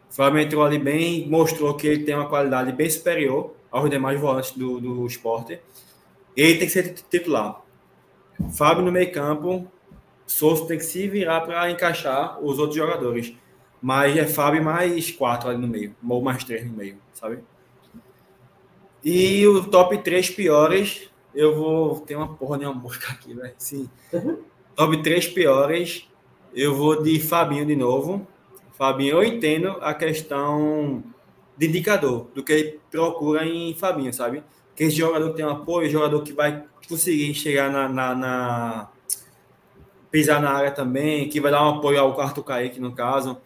Fábio entrou ali bem, mostrou que ele tem uma qualidade bem superior aos demais volantes do, do esporte. Ele tem que ser titular. Fábio no meio campo, Souza tem que se virar para encaixar os outros jogadores. Mas é Fábio mais quatro ali no meio, ou mais três no meio, sabe? E o top três piores, eu vou. Tem uma porra de uma mosca aqui, velho. Sim. Uhum. (laughs) Top três piores, eu vou de Fabinho de novo. Fabinho, eu entendo a questão de indicador, do que ele procura em Fabinho, sabe? Que esse jogador tem um apoio, jogador que vai conseguir chegar na, na, na pisar na área também, que vai dar um apoio ao quarto Kaique, no caso.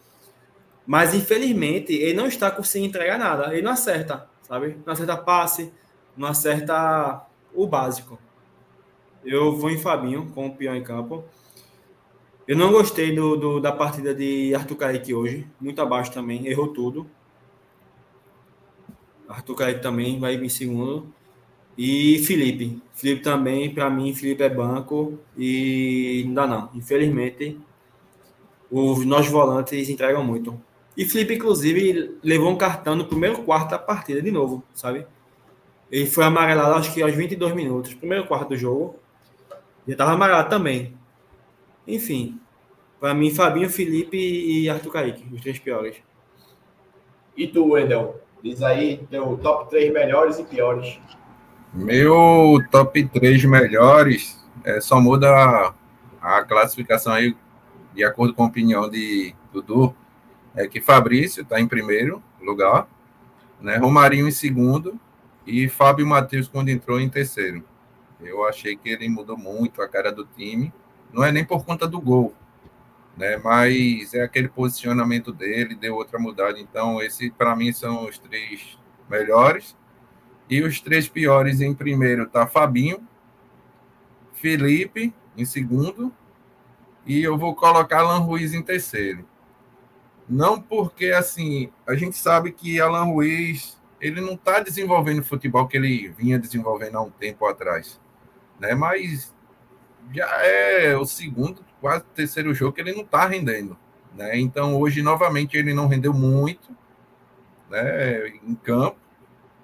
Mas, infelizmente, ele não está conseguindo entregar nada. Ele não acerta, sabe? Não acerta passe, não acerta o básico. Eu vou em Fabinho, com o pior em campo. Eu não gostei do, do, da partida de Arthur Kaique hoje. Muito abaixo também. Errou tudo. Arthur Kaique também vai em segundo. E Felipe. Felipe também, para mim, Felipe é banco. E não dá não. Infelizmente, os nossos volantes entregam muito. E Felipe, inclusive, levou um cartão no primeiro quarto da partida de novo, sabe? Ele foi amarelado, acho que aos 22 minutos, primeiro quarto do jogo. Já estava amarelado também. Enfim, para mim, Fabinho, Felipe e Arthur Kaique, os três piores. E tu, Wendel? Diz aí teu top 3 melhores e piores. Meu top 3 melhores é, só muda a, a classificação aí de acordo com a opinião de Dudu é que Fabrício está em primeiro lugar, né? Romarinho em segundo e Fábio Matheus quando entrou em terceiro. Eu achei que ele mudou muito a cara do time. Não é nem por conta do gol, né? Mas é aquele posicionamento dele, deu outra mudada. Então, esse para mim são os três melhores. E os três piores em primeiro tá Fabinho, Felipe em segundo e eu vou colocar Alan Ruiz em terceiro. Não porque, assim, a gente sabe que Alan Ruiz, ele não está desenvolvendo o futebol que ele vinha desenvolvendo há um tempo atrás, né? Mas já é o segundo, quase terceiro jogo que ele não está rendendo, né? Então, hoje, novamente, ele não rendeu muito, né, em campo,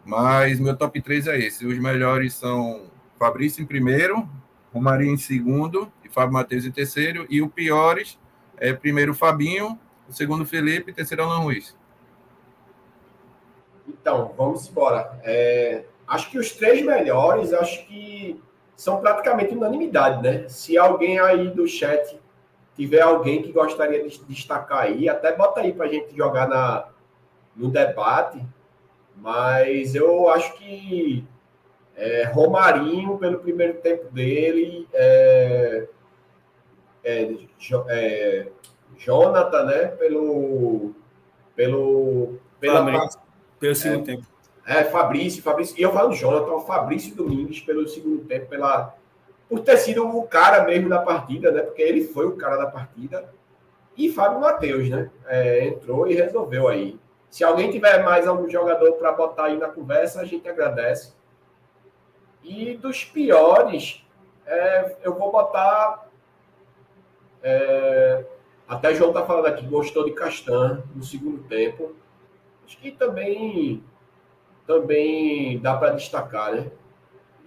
mas meu top 3 é esse. Os melhores são Fabrício em primeiro, Romarinho em segundo e Fábio Matheus em terceiro, e o piores é primeiro Fabinho, o segundo Felipe e terceiro Alan Ruiz. Então, vamos embora. É, acho que os três melhores, acho que são praticamente unanimidade, né? Se alguém aí do chat tiver alguém que gostaria de destacar aí, até bota aí para a gente jogar na, no debate, mas eu acho que é, Romarinho, pelo primeiro tempo dele, é, é, é, Jonathan, né? Pelo. Pelo. Pela, pelo segundo é, tempo. É, Fabrício, Fabrício. E eu falo Jonathan, Fabrício Domingues, pelo segundo tempo, pela, por ter sido o cara mesmo da partida, né? Porque ele foi o cara da partida. E Fábio Matheus, né? É, entrou e resolveu aí. Se alguém tiver mais algum jogador para botar aí na conversa, a gente agradece. E dos piores, é, eu vou botar. É, até João tá falando aqui, gostou de Castan no segundo tempo. Acho que também, também dá para destacar, né?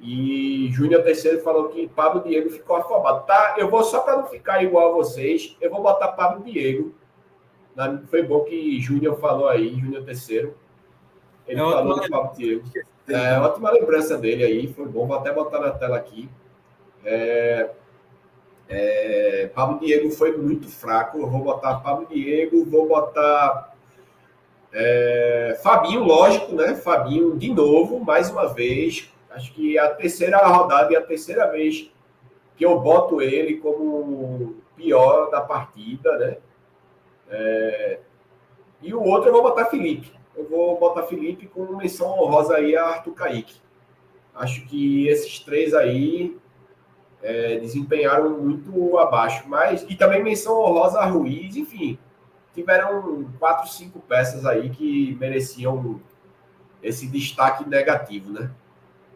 E Júnior Terceiro falou que Pablo Diego ficou afobado. Tá, eu vou só para não ficar igual a vocês, eu vou botar Pablo Diego. Foi bom que Júnior falou aí, Júnior Terceiro. Ele é falou do Pablo Diego. É, ótima lembrança dele aí, foi bom. Vou até botar na tela aqui. É, é, Pablo Diego foi muito fraco. Eu vou botar Pablo Diego, vou botar é, Fabinho, lógico, né? Fabinho de novo, mais uma vez. Acho que é a terceira rodada e a terceira vez que eu boto ele como pior da partida, né? É, e o outro eu vou botar Felipe eu vou botar Felipe com menção honrosa aí a Arthur Kaique. Acho que esses três aí é, desempenharam muito abaixo, mas e também menção honrosa a Ruiz, enfim, tiveram quatro, cinco peças aí que mereciam esse destaque negativo, né?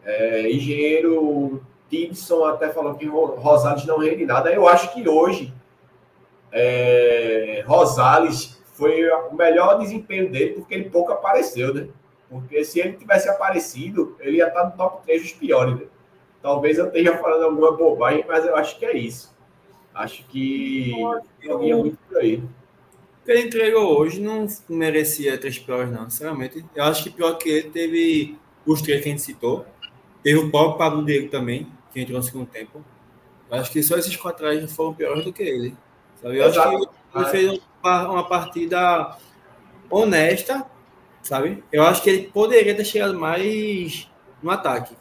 É, engenheiro Tibson até falou que Rosales não rende nada. Eu acho que hoje é, Rosales foi o melhor desempenho dele, porque ele pouco apareceu, né? Porque se ele tivesse aparecido, ele ia estar no top 3 dos piores, né? Talvez eu esteja falando alguma bobagem, mas eu acho que é isso. Acho que eu ia muito por aí. O que ele entregou hoje não merecia três piores, não, sinceramente. Eu acho que pior que ele teve os três que a gente citou. Teve o próprio Pablo Diego também, que entrou no segundo tempo. Eu acho que só esses quatro foram piores do que ele. Sabe? Eu Exato. acho que ele fez uma partida honesta, sabe? Eu acho que ele poderia ter chegado mais no ataque.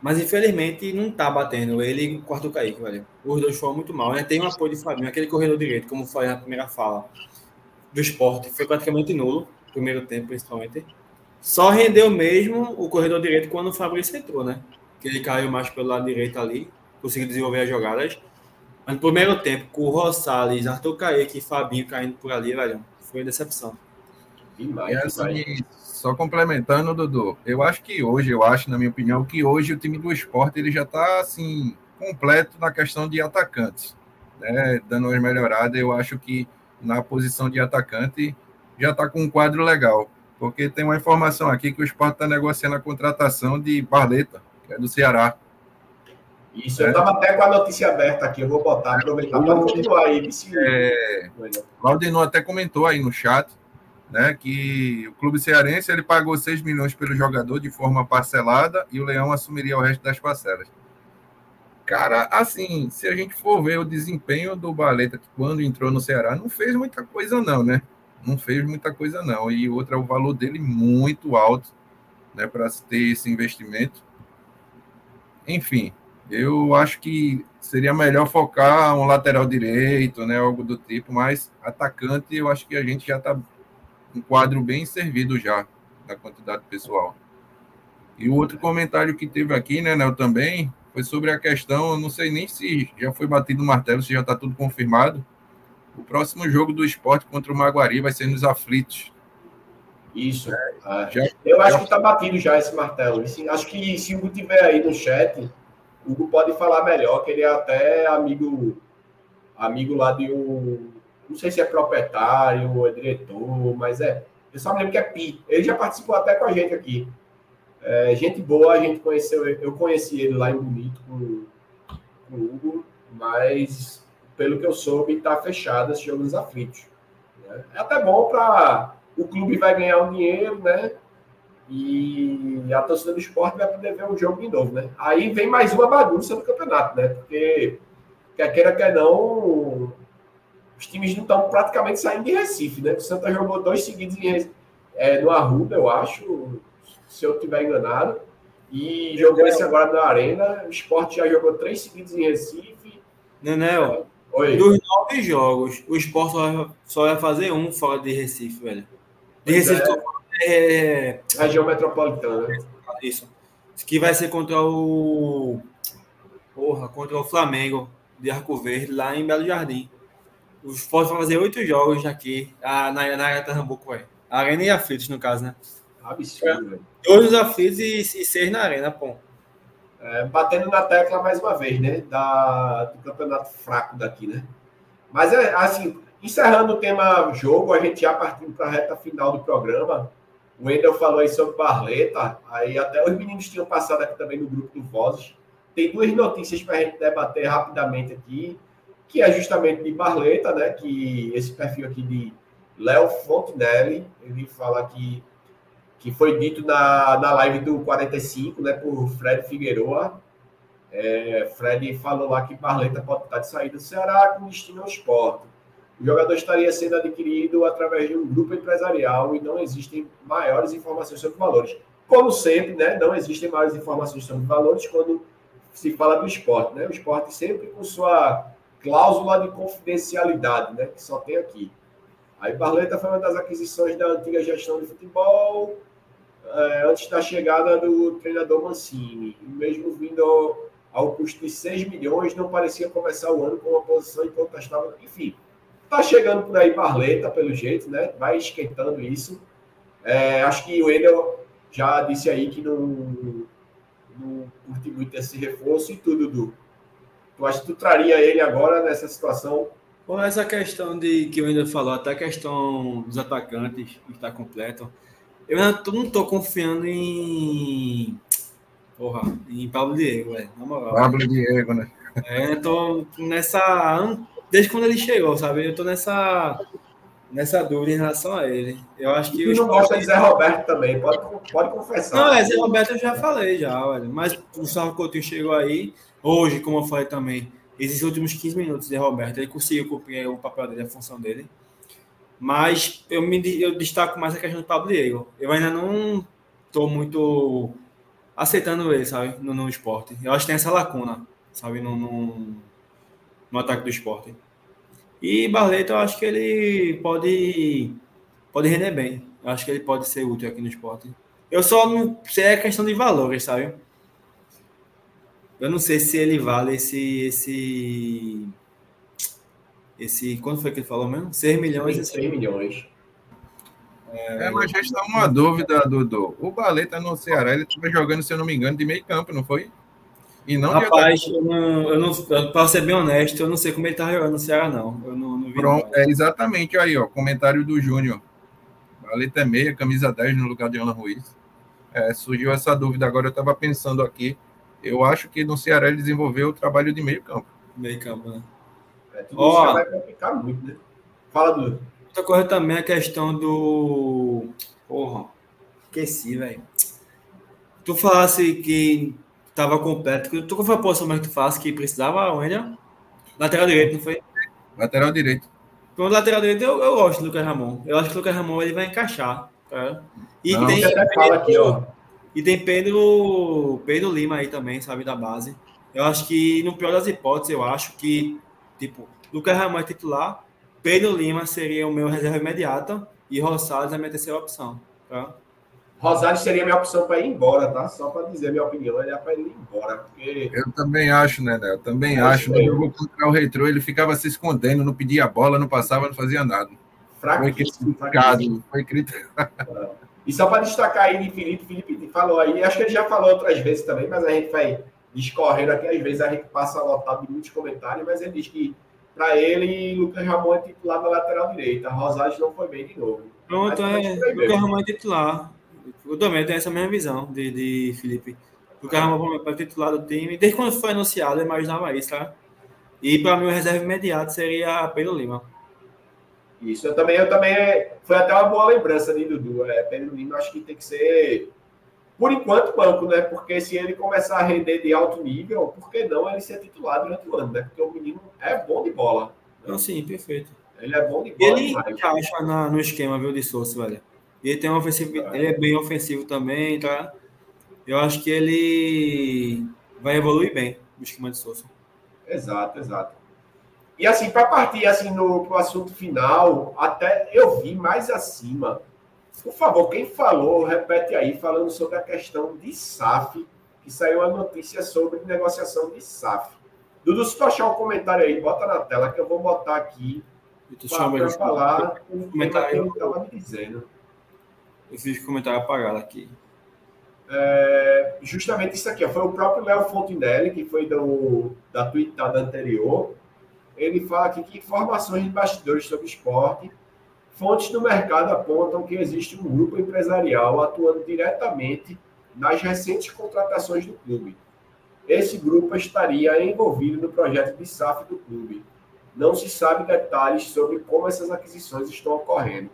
Mas infelizmente não tá batendo. Ele e o quarto Kaique, velho. Os dois foram muito mal. Né? Tem um apoio de Fabinho, aquele corredor direito, como foi na primeira fala do esporte, foi praticamente nulo, primeiro tempo principalmente. Só rendeu mesmo o corredor direito quando o Fabrício entrou, né? Que ele caiu mais pelo lado direito ali, conseguiu desenvolver as jogadas. Mas no primeiro tempo, com o Rosales, Arthur Kaique e Fabinho caindo por ali, velho, foi decepção. E assim, só complementando, Dudu, eu acho que hoje, eu acho, na minha opinião, que hoje o time do esporte ele já está assim, completo na questão de atacantes. Né? Dando uma melhorada, eu acho que na posição de atacante já está com um quadro legal. Porque tem uma informação aqui que o esporte está negociando a contratação de Barleta, que é do Ceará. Isso, é. eu estava até com a notícia aberta aqui, eu vou botar, aproveitar para continuar aí. É, Claudinho até comentou aí no chat, né, que o clube cearense ele pagou 6 milhões pelo jogador de forma parcelada e o Leão assumiria o resto das parcelas. Cara, assim, se a gente for ver o desempenho do Baleta quando entrou no Ceará, não fez muita coisa não, né? Não fez muita coisa não. E outra, o valor dele muito alto, né, para ter esse investimento. Enfim, eu acho que seria melhor focar um lateral direito, né, algo do tipo, mas atacante eu acho que a gente já está um quadro bem servido já da quantidade pessoal. E o outro comentário que teve aqui, né, Nel, também, foi sobre a questão, não sei nem se já foi batido o martelo, se já está tudo confirmado. O próximo jogo do esporte contra o Maguari vai ser nos aflitos. Isso. É, já, eu acho já... que está batido já esse martelo. Acho que se o tiver aí no chat, o Hugo pode falar melhor, que ele é até amigo, amigo lá de um. Não sei se é proprietário ou é diretor, mas é. Eu só me lembro que é Pi. Ele já participou até com a gente aqui. É, gente boa, a gente conheceu. Eu conheci ele lá em Bonito com, com o Hugo, mas pelo que eu soube, está fechado esse jogo dos aflitos. Né? É até bom para. O clube vai ganhar um dinheiro, né? E a torcida do esporte vai poder ver o jogo de novo, né? Aí vem mais uma bagunça no campeonato, né? Porque, quer queira, quer não, os times não estão praticamente saindo de Recife, né? O Santa jogou dois seguidos em, é, no Arruda, eu acho, se eu estiver enganado. E jogou esse agora na Arena. O esporte já jogou três seguidos em Recife. Nenel, Oi. dos nove jogos, o esporte só, só vai fazer um fora de Recife, velho. De Recife, é. é... região metropolitana. Isso. Que vai ser contra o. Porra, contra o Flamengo de Arco Verde, lá em Belo Jardim. O esporte vai fazer oito jogos aqui ah, na, na Arena Pernambuco, velho. Arena e aflitos, no caso, né? Absurdo, velho. Dois nos aflitos e, e, seis na Arena, pô. É, batendo na tecla mais uma vez, né? Da, do campeonato fraco daqui, né? Mas, é, assim, encerrando o tema jogo, a gente já partindo para a reta final do programa. O Wendel falou aí sobre Barleta, aí até os meninos tinham passado aqui também no grupo do Vozes. Tem duas notícias para a gente debater rapidamente aqui, que é justamente de Barleta, né? Que esse perfil aqui de Léo Fontenelle, ele fala que, que foi dito na, na live do 45, né, por Fred Figueroa. É, Fred falou lá que Barleta pode estar de saída do Ceará com destino ao esporte. O jogador estaria sendo adquirido através de um grupo empresarial e não existem maiores informações sobre valores. Como sempre, né, não existem maiores informações sobre valores quando se fala do esporte. Né? O esporte sempre com sua cláusula de confidencialidade, né, que só tem aqui. Aí Barleta foi uma das aquisições da antiga gestão de futebol, é, antes da chegada do treinador Mancini. Mesmo vindo ao, ao, custo de 6 milhões, não parecia começar o ano com uma posição incontestável. Enfim, tá chegando por aí Barleta, pelo jeito, né? Vai esquentando isso. É, acho que o Wendel já disse aí que não, não curte muito esse reforço e tudo, Dudu. Tu acha que tu traria ele agora nessa situação com essa questão de que eu ainda falou, até a questão dos atacantes está completo, eu tô, não estou confiando em. Porra, em Pablo Diego, velho. Na moral. Pablo Diego, né? É, eu tô nessa. Desde quando ele chegou, sabe? Eu tô nessa. Nessa dúvida em relação a ele. Eu acho que. E não gosta de Zé Roberto também, pode, pode confessar. Não, é, Zé Roberto eu já falei, já, velho. Mas o Sarro Coutinho chegou aí. Hoje, como eu falei também, esses últimos 15 minutos de Roberto, ele conseguiu cumprir o papel dele, a função dele. Mas eu me eu destaco mais a questão do Pablo Diego. Eu ainda não estou muito aceitando ele, sabe, no, no, esporte. Eu acho que tem essa lacuna, sabe, no, no, no ataque do esporte. E Barleto, eu acho que ele pode, pode render bem. Eu acho que ele pode ser útil aqui no esporte. Eu só não sei a questão de valores, sabe? Eu não sei se ele vale esse. esse esse quanto foi que ele falou mesmo? 6 milhões. 6 milhões. É, mas já está uma dúvida, Dudu. O Baleta no Ceará, ele estava jogando, se eu não me engano, de meio campo, não foi? E não Rapaz, eu não, eu não, para ser bem honesto, eu não sei como ele está jogando no Ceará, não. Eu não, não vi. Pronto, é exatamente aí, ó. Comentário do Júnior. Baleta é meia, camisa 10 no lugar de Ana Ruiz. É, surgiu essa dúvida agora, eu estava pensando aqui eu acho que no Ceará ele desenvolveu o trabalho de meio campo. Meio campo, né? É, tudo Ó, vai complicar muito, né? Fala, do. Outra coisa também é a questão do. Porra, esqueci, velho. Tu falasse que tava completo. Tu qual foi a posição mais que tu falasse que precisava, William? Lateral direito, não foi? Lateral direito. Pelo lateral direito, eu, eu gosto do Lucas Ramon. Eu acho que o Lucas Ramon ele vai encaixar. Cara. E não, tem. Fala aqui, ó. E tem Pedro, Pedro Lima aí também, sabe, da base. Eu acho que, no pior das hipóteses, eu acho que, tipo, Lucas Ramon é titular, Pedro Lima seria o meu reserva imediata e Rosales é a minha terceira opção, tá? Rosales seria a minha opção para ir embora, tá? Só para dizer a minha opinião, ele é para ir embora. Porque... Eu também acho, né, né? Eu também eu acho. No jogo contra o Retro, ele ficava se escondendo, não pedia a bola, não passava, não fazia nada. Foi criticado, foi criticado. (laughs) E só para destacar aí de Felipe, Felipe falou aí, acho que ele já falou outras vezes também, mas a gente vai discorrendo aqui, às vezes a gente passa lotado de muitos comentários, mas ele diz que para ele, Lucas Ramon é titular na lateral direita. Rosales não foi bem de novo. Pronto, é, Lucas Ramon é titular. Eu também tenho essa mesma visão de, de Felipe. Lucas Ramon é titular do time. Desde quando foi anunciado, eu imaginava isso, tá? E para mim, o reserva imediato seria Pedro Lima. Isso, eu também, eu também, foi até uma boa lembrança de Dudu. É, Pedro Lima, acho que tem que ser, por enquanto, banco, né? Porque se ele começar a render de alto nível, por que não ele ser titular durante o ano, né? Porque o menino é bom de bola. Não, sim, perfeito. Ele é bom de bola. Ele encaixa na, no esquema, viu, de Souza, velho. Ele tem um ofensivo, ele é bem ofensivo também, tá? Eu acho que ele vai evoluir bem no esquema de Souza. Exato, exato. E assim, para partir assim no pro assunto final, até eu vi mais acima. Por favor, quem falou, repete aí, falando sobre a questão de SAF, que saiu a notícia sobre negociação de SAF. Dudu, se tu achar um comentário aí, bota na tela que eu vou botar aqui para falar o comentário que ele estava me dizendo. Eu fiz comentário apagado aqui. É, justamente isso aqui, ó, foi o próprio Léo Fontinelli, que foi do, da tweetada anterior. Ele fala aqui que informações de bastidores sobre esporte, fontes do mercado apontam que existe um grupo empresarial atuando diretamente nas recentes contratações do clube. Esse grupo estaria envolvido no projeto de SAF do clube. Não se sabe detalhes sobre como essas aquisições estão ocorrendo,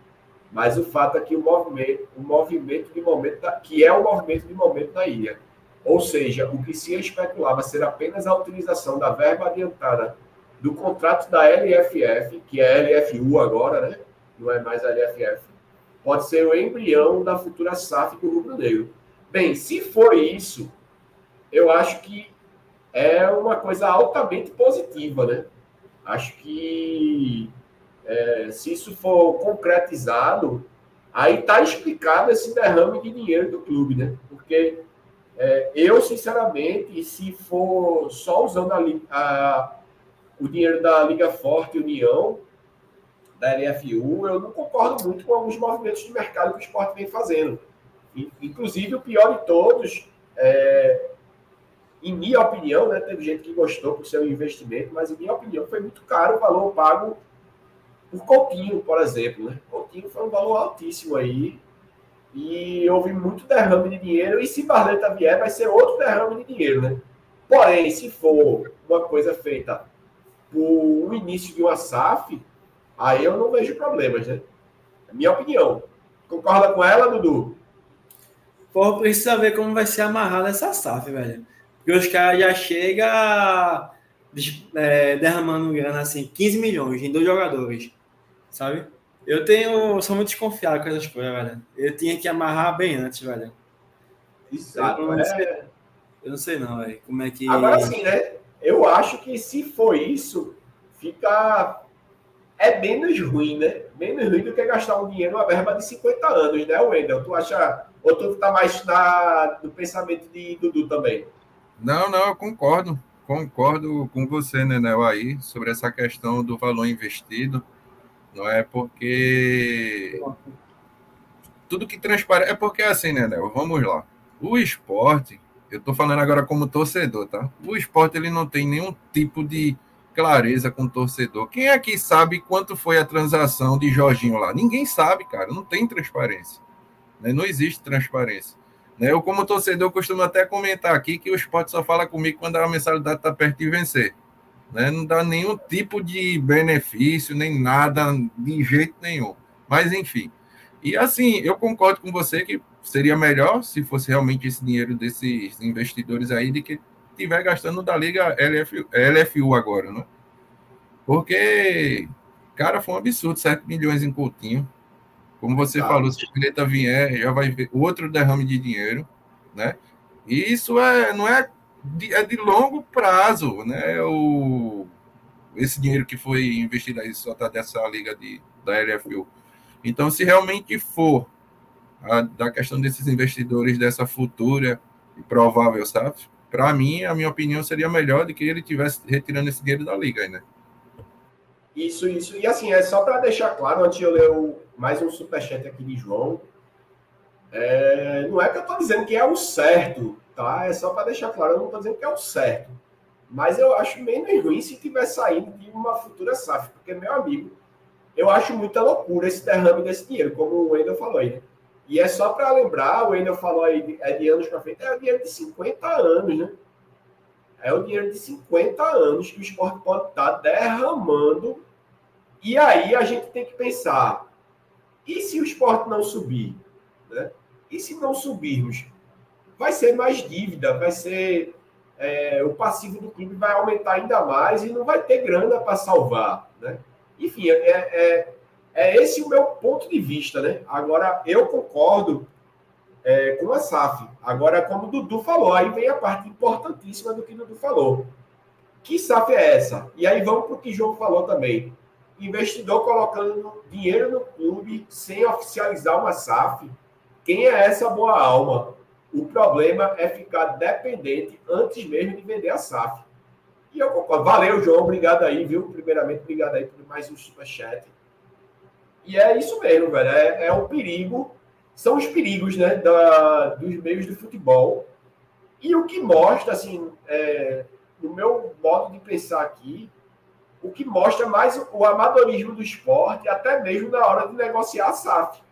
mas o fato é que o movimento, o movimento de momento da, que é o movimento de momento da ilha, ou seja, o que se especulava ser apenas a utilização da verba adiantada do contrato da LFF, que é LFU agora, né? Não é mais a LFF. Pode ser o embrião da futura SAF do Rubro Negro. Bem, se for isso, eu acho que é uma coisa altamente positiva, né? Acho que é, se isso for concretizado, aí está explicado esse derrame de dinheiro do clube, né? Porque é, eu, sinceramente, se for só usando a, a, o dinheiro da Liga Forte União, da LFU, eu não concordo muito com alguns movimentos de mercado que o esporte vem fazendo. Inclusive, o pior de todos, é, em minha opinião, né, teve gente que gostou por seu investimento, mas em minha opinião foi muito caro o valor pago por Coutinho, por exemplo. Né? Coutinho foi um valor altíssimo aí e houve muito derrame de dinheiro e se Barleta vier vai ser outro derrame de dinheiro, né? Porém, se for uma coisa feita por um início de uma SAF, aí eu não vejo problemas, né? É minha opinião. Concorda com ela, Dudu? Pô, precisa ver como vai ser amarrada essa SAF, velho. Porque os caras já chegam é, derramando grana assim, 15 milhões em dois jogadores, sabe? Eu tenho, sou muito desconfiado com essas coisas, velho. Eu tinha que amarrar bem antes, velho. Exato, eu é... eu não sei não, velho. Como é que. Agora sim, né? Eu acho que se for isso, fica. É menos ruim, né? Menos ruim do que gastar um dinheiro uma verba de 50 anos, né, Wendel? Tu acha. Ou tu tá mais na... no pensamento de Dudu também? Não, não, eu concordo. Concordo com você, Nenel, aí, sobre essa questão do valor investido. Não é porque. Tudo que transparece. É porque assim, Nenel, vamos lá. O esporte, eu estou falando agora como torcedor, tá? O esporte ele não tem nenhum tipo de clareza com o torcedor. Quem aqui sabe quanto foi a transação de Jorginho lá? Ninguém sabe, cara. Não tem transparência. Né? Não existe transparência. Né? Eu, como torcedor, costumo até comentar aqui que o esporte só fala comigo quando a mensalidade está perto de vencer. Né? Não dá nenhum tipo de benefício, nem nada, de jeito nenhum. Mas, enfim. E assim, eu concordo com você que seria melhor se fosse realmente esse dinheiro desses investidores aí de que estiver gastando da Liga LF, LFU agora, né? Porque, cara, foi um absurdo, 7 milhões em Coutinho. Como você ah, falou, se a Pileta vier, já vai ver outro derrame de dinheiro, né? E isso é, não é de, é de longo prazo, né? O, esse dinheiro que foi investido aí só tá dessa liga de, da LFU. Então, se realmente for a, da questão desses investidores dessa futura e provável SAF, para mim, a minha opinião seria melhor de que ele tivesse retirando esse dinheiro da liga, né? Isso, isso. E assim, é só para deixar claro, antes de eu ler mais um superchat aqui de João. É, não é que eu estou dizendo que é o certo, tá? É só para deixar claro, eu não estou dizendo que é o certo. Mas eu acho menos ruim se tiver saindo de uma futura SAF, porque, meu amigo, eu acho muita loucura esse derrame desse dinheiro, como o Wendel falou aí, né? E é só para lembrar, o Wendel falou aí, é de anos para frente, é o dinheiro de 50 anos, né? É o dinheiro de 50 anos que o esporte pode estar tá derramando. E aí a gente tem que pensar: e se o esporte não subir? Né? E se não subirmos? Vai ser mais dívida, vai ser. É, o passivo do clube vai aumentar ainda mais e não vai ter grana para salvar. Né? Enfim, é, é, é esse o meu ponto de vista, né? Agora, eu concordo é, com a SAF. Agora, como o Dudu falou, aí vem a parte importantíssima do que o Dudu falou. Que SAF é essa? E aí vamos para o que o João falou também. Investidor colocando dinheiro no clube sem oficializar uma SAF. Quem é essa boa alma? O problema é ficar dependente antes mesmo de vender a SAF. E eu concordo. Valeu, João. Obrigado aí, viu? Primeiramente, obrigado aí por mais um superchat. E é isso mesmo, velho. É, é um perigo. São os perigos, né? Da, dos meios do futebol. E o que mostra, assim, é, no meu modo de pensar aqui, o que mostra mais o, amadorismo do esporte, até mesmo na hora de negociar a SAF.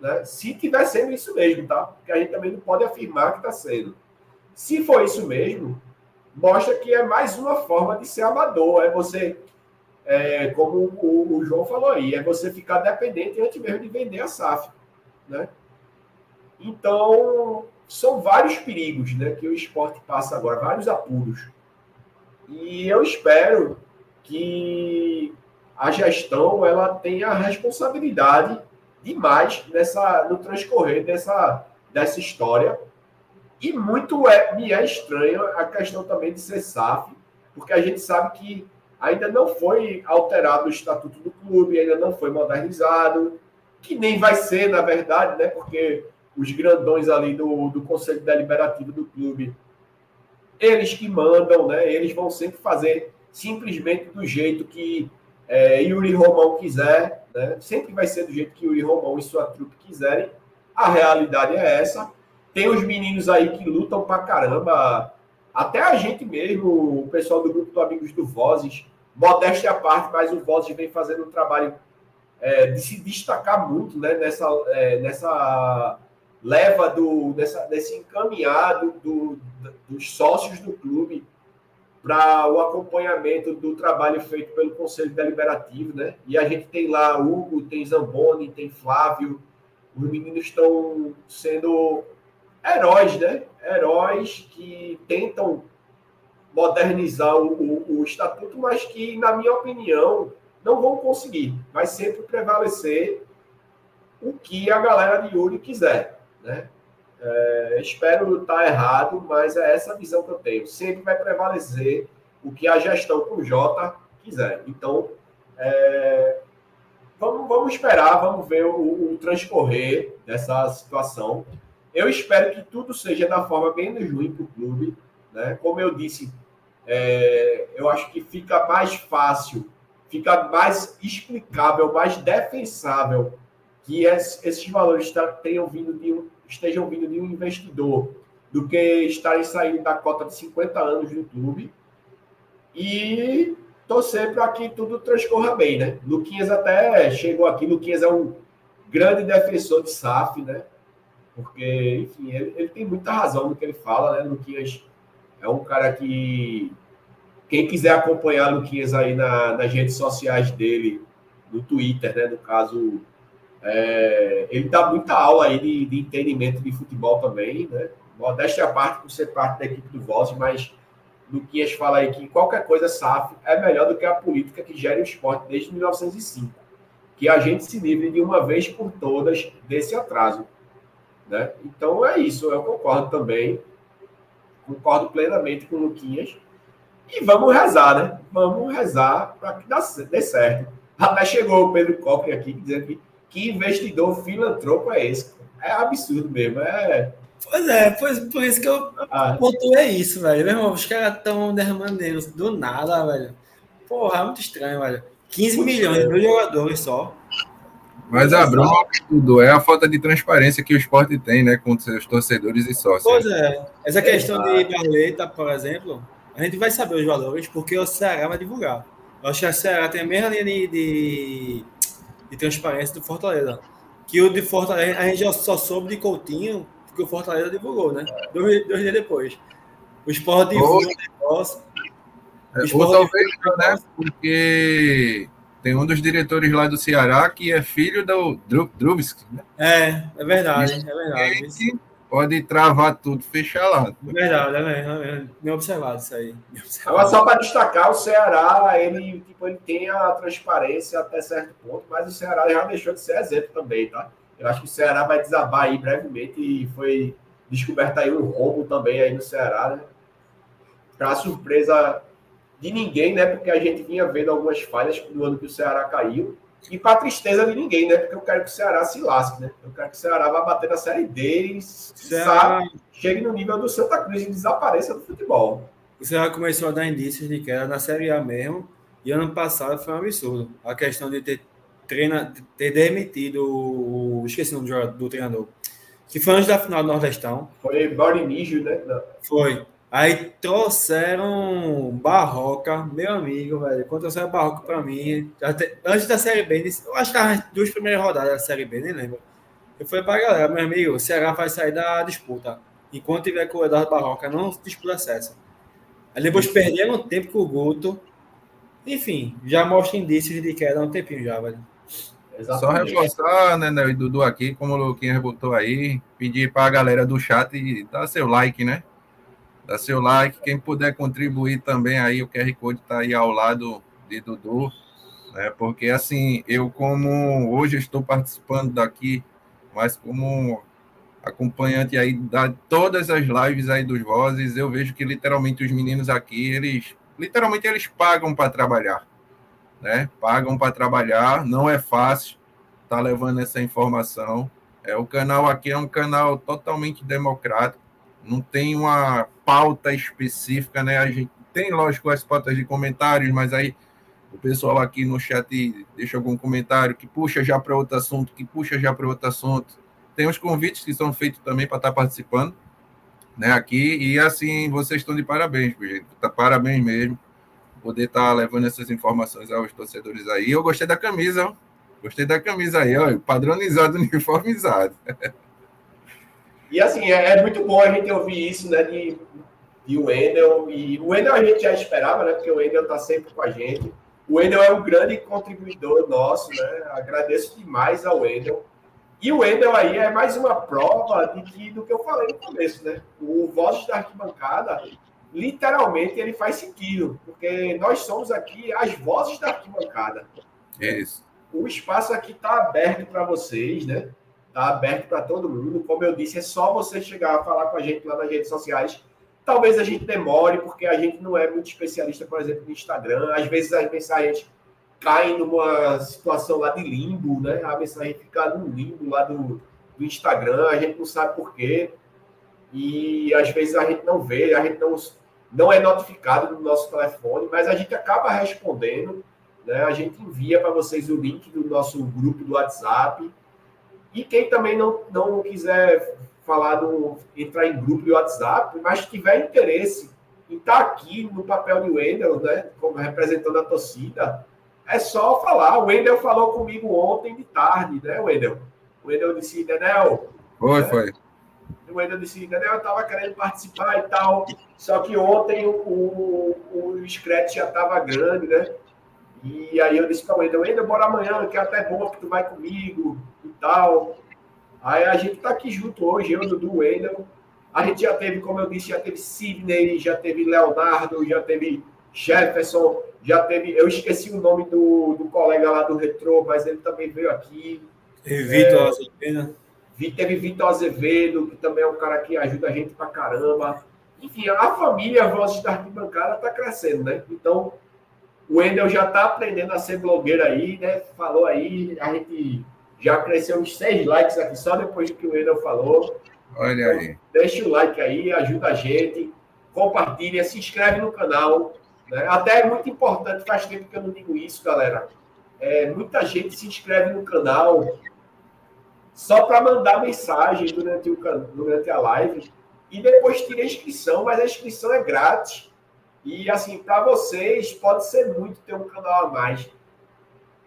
Né? Se tiver sendo isso mesmo, tá? Porque a gente também não pode afirmar que está sendo. Se for isso mesmo, mostra que é mais uma forma de ser amador. É você, é, como o, o, João falou aí, é você ficar dependente antes mesmo de vender a SAF. Né? Então, são vários perigos né, que o esporte passa agora, vários apuros. E eu espero que a gestão ela tenha responsabilidade demais nessa, no transcorrer dessa, dessa história. E muito é, me é estranho a questão também de ser SAF, porque a gente sabe que ainda não foi alterado o estatuto do clube, ainda não foi modernizado, que nem vai ser, na verdade, né? Porque os grandões ali do, do Conselho Deliberativo do clube, eles que mandam, né? Eles vão sempre fazer simplesmente do jeito que é, Yuri Romão quiser, né? sempre vai ser do jeito que Yuri Romão e sua trupe quiserem. A realidade é essa. Tem os meninos aí que lutam pra caramba. Até a gente mesmo, o pessoal do grupo do Amigos do Vozes, modéstia à parte, mas o Vozes vem fazendo um trabalho é, de se destacar muito né, nessa, é, nessa leva do, dessa, desse encaminhado do, dos sócios do clube para o acompanhamento do trabalho feito pelo Conselho Deliberativo, né? E a gente tem lá Hugo, tem Zamboni, tem Flávio, os meninos estão sendo heróis, né? Heróis que tentam modernizar o, o, o, estatuto, mas que, na minha opinião, não vão conseguir. Vai sempre prevalecer o que a galera de Yuri quiser, né? É, espero estar errado, mas é essa visão que eu tenho. Sempre vai prevalecer o que a gestão com J quiser. Então, é, vamos, vamos esperar, vamos ver o, o, transcorrer dessa situação. Eu espero que tudo seja da forma menos ruim para o clube. Né? Como eu disse, é, eu acho que fica mais fácil, fica mais explicável, mais defensável que esses valores tenham vindo de um estejam vindo de um investidor do que estarem saindo da cota de 50 anos do clube. E torcer para que tudo transcorra bem, né? Luquinhas até chegou aqui. Luquinhas é um grande defensor de SAF, né? Porque, enfim, ele, ele tem muita razão no que ele fala, né? Luquinhas é um cara que. Quem quiser acompanhar Luquinhas aí na, nas redes sociais dele, no Twitter, né? No caso, é, ele dá muita aula aí de, de, entendimento de futebol também, né? Modéstia à parte por ser parte da equipe do Voz, mas Luquinhas fala aí que qualquer coisa SAF é melhor do que a política que gera o esporte desde 1905. Que a gente se livre de uma vez por todas desse atraso. Né? Então é isso, eu concordo também. Concordo plenamente com o Luquinhas. E vamos rezar, né? Vamos rezar para que dê certo. Até chegou o Pedro Coque aqui dizendo que que investidor filantropo é esse? É absurdo mesmo. É... Pois é, pois, por isso que eu ah. pontuei isso, velho. Meu irmão, os caras estão derramando dinheiro do nada, velho. Porra, é muito estranho, velho. 15 muito milhões de jogadores só. Mas a bronca tudo é a falta de transparência que o esporte tem, né, com seus torcedores e sócios. Pois é. Essa questão de Barleta, por exemplo, a gente vai saber os valores porque o Ceará vai divulgar. Eu acho que a Ceará tem a mesma linha de, de de transparência do Fortaleza. Que o de Fortaleza, a gente já só soube de Coutinho, porque o Fortaleza divulgou, né? Dois, dois dias depois. O Sport divulga o negócio. É, ou talvez né? Porque tem um dos diretores lá do Ceará que é filho do Drubsky, né? É, é verdade, é verdade. pode travar tudo, fechar lá. Verdade, é mesmo. Bem observado isso aí. Observado. Agora, só para destacar, o Ceará, ele, tipo, ele tem a transparência até certo ponto, mas o Ceará já deixou de ser exemplo também, tá? Eu acho que o Ceará vai desabar aí brevemente e foi descoberto aí um roubo também aí no Ceará, né? Para surpresa de ninguém, né? Porque a gente vinha vendo algumas falhas no ano que o Ceará caiu. E para tristeza de ninguém, né? Porque eu quero que o Ceará se lasque, né? Eu quero que o Ceará vá bater na Série D e sabe, chegue no nível do Santa Cruz e desapareça do futebol. O Ceará começou a dar indícios de que era na Série A mesmo. E ano passado foi um absurdo. A questão de ter, treina, ter demitido o. Esqueci o nome do, do treinador. Que foi antes da final do Nordestão. Foi Baurinígio, né? Não. Foi. Aí trouxeram Barroca, meu amigo, velho. Quando trouxeram Barroca pra mim, até, antes da Série B, eu acho que as duas primeiras rodadas da Série B, nem lembro. Eu falei pra galera, meu amigo, o Ceará vai sair da disputa. Enquanto tiver com o Eduardo Barroca, não disputa acesso. Aí depois perderam tempo com o Guto. Enfim, já mostra indícios de queda há um tempinho já, velho. Exatamente. Só reforçar, né, né, Dudu aqui, como o Luquinhas botou aí, pedir pra galera do chat dar seu like, né? Dá seu like. Quem puder contribuir também aí, o QR Code está aí ao lado de Dudu. Né? Porque assim, eu como hoje estou participando daqui, mas como acompanhante aí da todas as lives aí dos Vozes, eu vejo que literalmente os meninos aqui, eles literalmente eles pagam para trabalhar, né? Pagam para trabalhar, não é fácil tá levando essa informação. É o canal aqui é um canal totalmente democrático não tem uma pauta específica, né? A gente tem, lógico, as pautas de comentários, mas aí o pessoal aqui no chat deixa algum comentário que puxa já para outro assunto, que puxa já para outro assunto. Tem os convites que são feitos também para estar participando, né? Aqui, e assim, vocês estão de parabéns, gente. Tá, parabéns mesmo. Poder estar levando essas informações aos torcedores aí. Eu gostei da camisa, ó. Gostei da camisa aí, ó. Padronizado, (laughs) uniformizado. E assim, é, é, muito bom a gente ouvir isso, né, de, de Wendel. E o Wendel a gente já esperava, né, porque o Wendel está sempre com a gente. O Wendel é um grande contribuidor nosso, né? Agradeço demais ao Wendel. E o Wendel aí é mais uma prova de que, do que eu falei no começo, né? O Vozes da Arquibancada, literalmente, ele faz sentido, porque nós somos aqui as vozes da arquibancada. É isso. O espaço aqui está aberto para vocês, né? Está aberto para todo mundo. Como eu disse, é só você chegar a falar com a gente lá nas redes sociais. Talvez a gente demore, porque a gente não é muito especialista, por exemplo, no Instagram. Às vezes as mensagens caem numa situação lá de limbo, né? A mensagem fica no limbo lá do, do Instagram, a gente não sabe por quê. E às vezes a gente não vê, a gente não, não é notificado no nosso telefone, mas a gente acaba respondendo. Né? A gente envia para vocês o link do nosso grupo do WhatsApp e quem também não, não quiser falar do, entrar em grupo de WhatsApp, mas tiver interesse em estar tá aqui no papel de Wendel, né, como representando a torcida, é só falar. O Wendel falou comigo ontem de tarde, né, Wendel? O Wendel disse, Daniel. Foi, né? foi. O Wendel disse, Daniel, eu estava querendo participar e tal, só que ontem o, o, o scratch já estava grande, né? E aí eu disse para o Wendel, Wendel, bora amanhã, que é até bom que tu vai comigo e tal. Aí a gente tá aqui junto hoje, eu, Dudu, Wendel. A gente já teve, como eu disse, já teve Sidney, já teve Leonardo, já teve Jefferson, já teve. Eu esqueci o nome do, do colega lá do Retro, mas ele também veio aqui. E Vitor é, Azevedo. Teve Vitor Azevedo, que também é um cara que ajuda a gente pra caramba. Enfim, a família Vozes da Arquibancada tá crescendo, né? Então, o Wendel já está aprendendo a ser blogueiro aí, né? Falou aí, a gente já cresceu uns seis likes aqui só depois que o Wendel falou. Olha então, aí. Deixa o like aí, ajuda a gente, compartilha, se inscreve no canal. Né? Até é muito importante, faz tempo que eu não digo isso, galera. É, muita gente se inscreve no canal só para mandar mensagem durante, o, durante a live e depois tira a inscrição, mas a inscrição é grátis. E assim, para vocês, pode ser muito ter um canal a mais.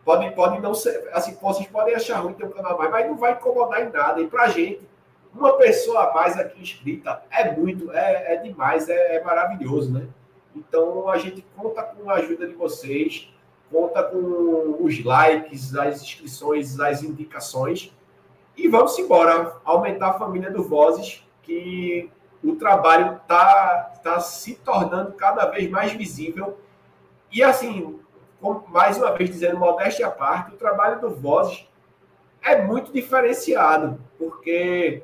Pode, pode não ser. Assim, vocês podem achar ruim ter um canal a mais, mas não vai incomodar em nada. E para gente, uma pessoa a mais aqui inscrita é muito, é, é demais, é, é maravilhoso, né? Então a gente conta com a ajuda de vocês, conta com os likes, as inscrições, as indicações. E vamos embora, aumentar a família do Vozes que o trabalho está tá se tornando cada vez mais visível. E, assim, mais uma vez dizendo, modéstia à parte, o trabalho do Vozes é muito diferenciado, porque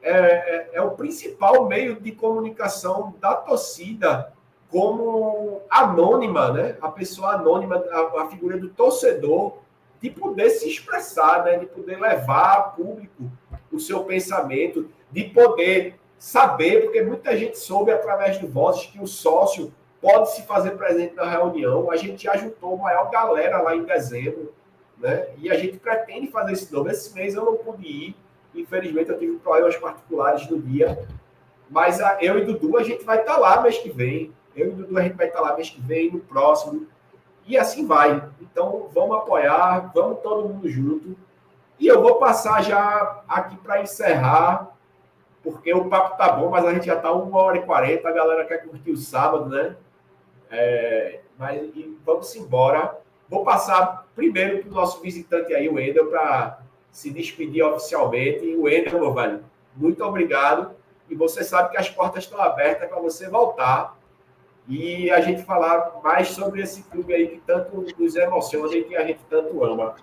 é, é, é, o principal meio de comunicação da torcida como anônima, né? A pessoa anônima, a, a figura do torcedor, de poder se expressar, né? De poder levar a público o seu pensamento, de poder saber, porque muita gente soube através do Vozes que o sócio pode se fazer presente na reunião. A gente já juntou a maior galera lá em dezembro, né? E a gente pretende fazer esse novo. Esse mês eu não pude ir, infelizmente eu tive problemas particulares no dia, mas a, eu e Dudu a gente vai estar tá lá mês que vem. Eu e Dudu a gente vai estar tá lá mês que vem, no próximo. E assim vai. Então vamos apoiar, vamos todo mundo junto. E eu vou passar já aqui para encerrar porque o papo tá bom, mas a gente já tá uma hora e quarenta, a galera quer curtir o sábado, né? É, mas vamos embora. Vou passar primeiro para o nosso visitante aí, o Wendel, para se despedir oficialmente. O Wendel, meu velho, muito obrigado. E você sabe que as portas estão abertas para você voltar e a gente falar mais sobre esse clube aí que tanto nos emociona e que a gente tanto ama.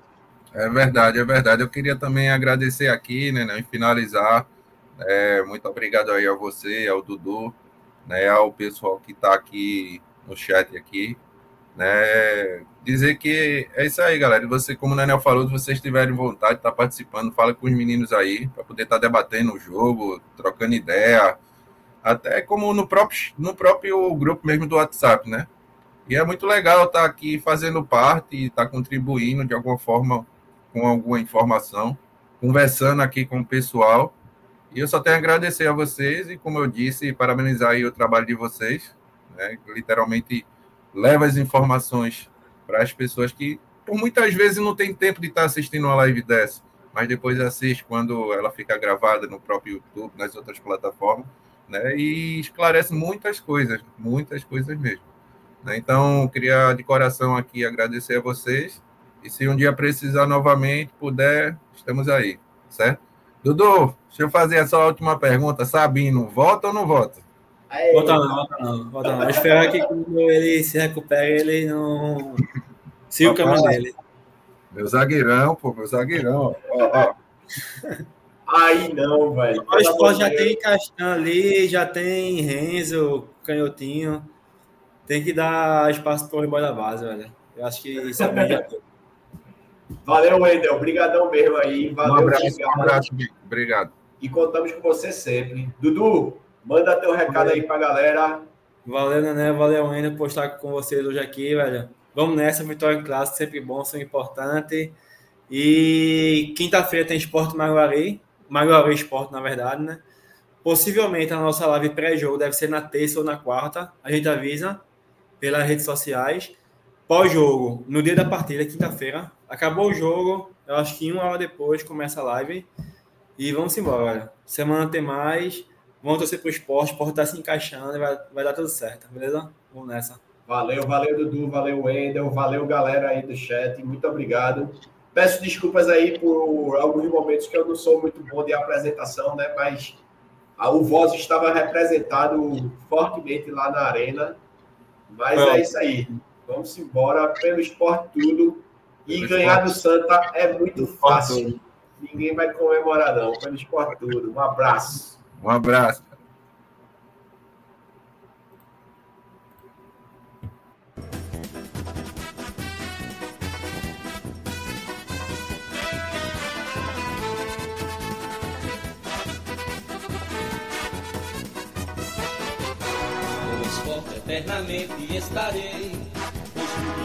É verdade, é verdade. Eu queria também agradecer aqui, né, né, finalizar é, muito obrigado aí a você, ao Dudu, né, ao pessoal que está aqui no chat aqui, né, dizer que é isso aí, galera. Você, como o Nenel falou, se vocês tiverem vontade tá participando, fala com os meninos aí, para poder estar tá debatendo o jogo, trocando ideia, até como no próprio, no próprio grupo mesmo do WhatsApp, né? E é muito legal estar tá aqui fazendo parte e estar tá contribuindo de alguma forma com alguma informação, conversando aqui com o pessoal e eu só tenho a agradecer a vocês e, como eu disse, parabenizar o trabalho de vocês, né, que literalmente leva as informações para as pessoas que, por muitas vezes, não tem tempo de estar assistindo uma live dessa, mas depois assiste quando ela fica gravada no próprio YouTube, nas outras plataformas, né, e esclarece muitas coisas, muitas coisas mesmo. Né? Então, queria de coração aqui agradecer a vocês e se um dia precisar novamente, puder, estamos aí, certo? Dudu, deixa eu fazer essa última pergunta. Sabino, volta ou não volta? Volta não, volta não, volta não. Espero que quando ele se recupere, ele não siga o caminho dele. Meu zagueirão, pô, meu zagueirão. Ó, ó. Aí não, velho. O esporte já tem Castan ali, já tem Renzo, Canhotinho. Tem que dar espaço para o da base, velho. Eu acho que isso é bem já Valeu, Wendel. Obrigadão mesmo aí. Valeu, um abraço, obrigado. um abraço. Obrigado. E contamos com você sempre. Dudu, manda teu recado aí pra galera. Valeu, né? Valeu, Wendel, por estar com vocês hoje aqui, velho. Vamos nessa, vitória em classe, sempre bom, sempre importante. E quinta-feira tem Esporte Maguari. Maguari Esporte, na verdade, né? Possivelmente a nossa live pré-jogo deve ser na terça ou na quarta. A gente avisa pelas redes sociais. Pós-jogo, no dia da partida, quinta-feira, acabou o jogo, eu acho que uma hora depois começa a live e vamos embora. Semana tem mais, vamos torcer pro esporte, o esporte tá se encaixando e vai, vai dar tudo certo, beleza? Vamos nessa. Valeu, valeu, Dudu, valeu, Wendel, valeu, galera aí do chat, muito obrigado. Peço desculpas aí por alguns momentos que eu não sou muito bom de apresentação, né? Mas a, o Voz estava representado fortemente lá na arena. Mas é isso aí. Vamos embora pelo esporte tudo. E pelo ganhar esporte. do Santa é muito fácil. Ninguém vai comemorar, não. Pelo esporte tudo. Um abraço. Um abraço. eternamente estarei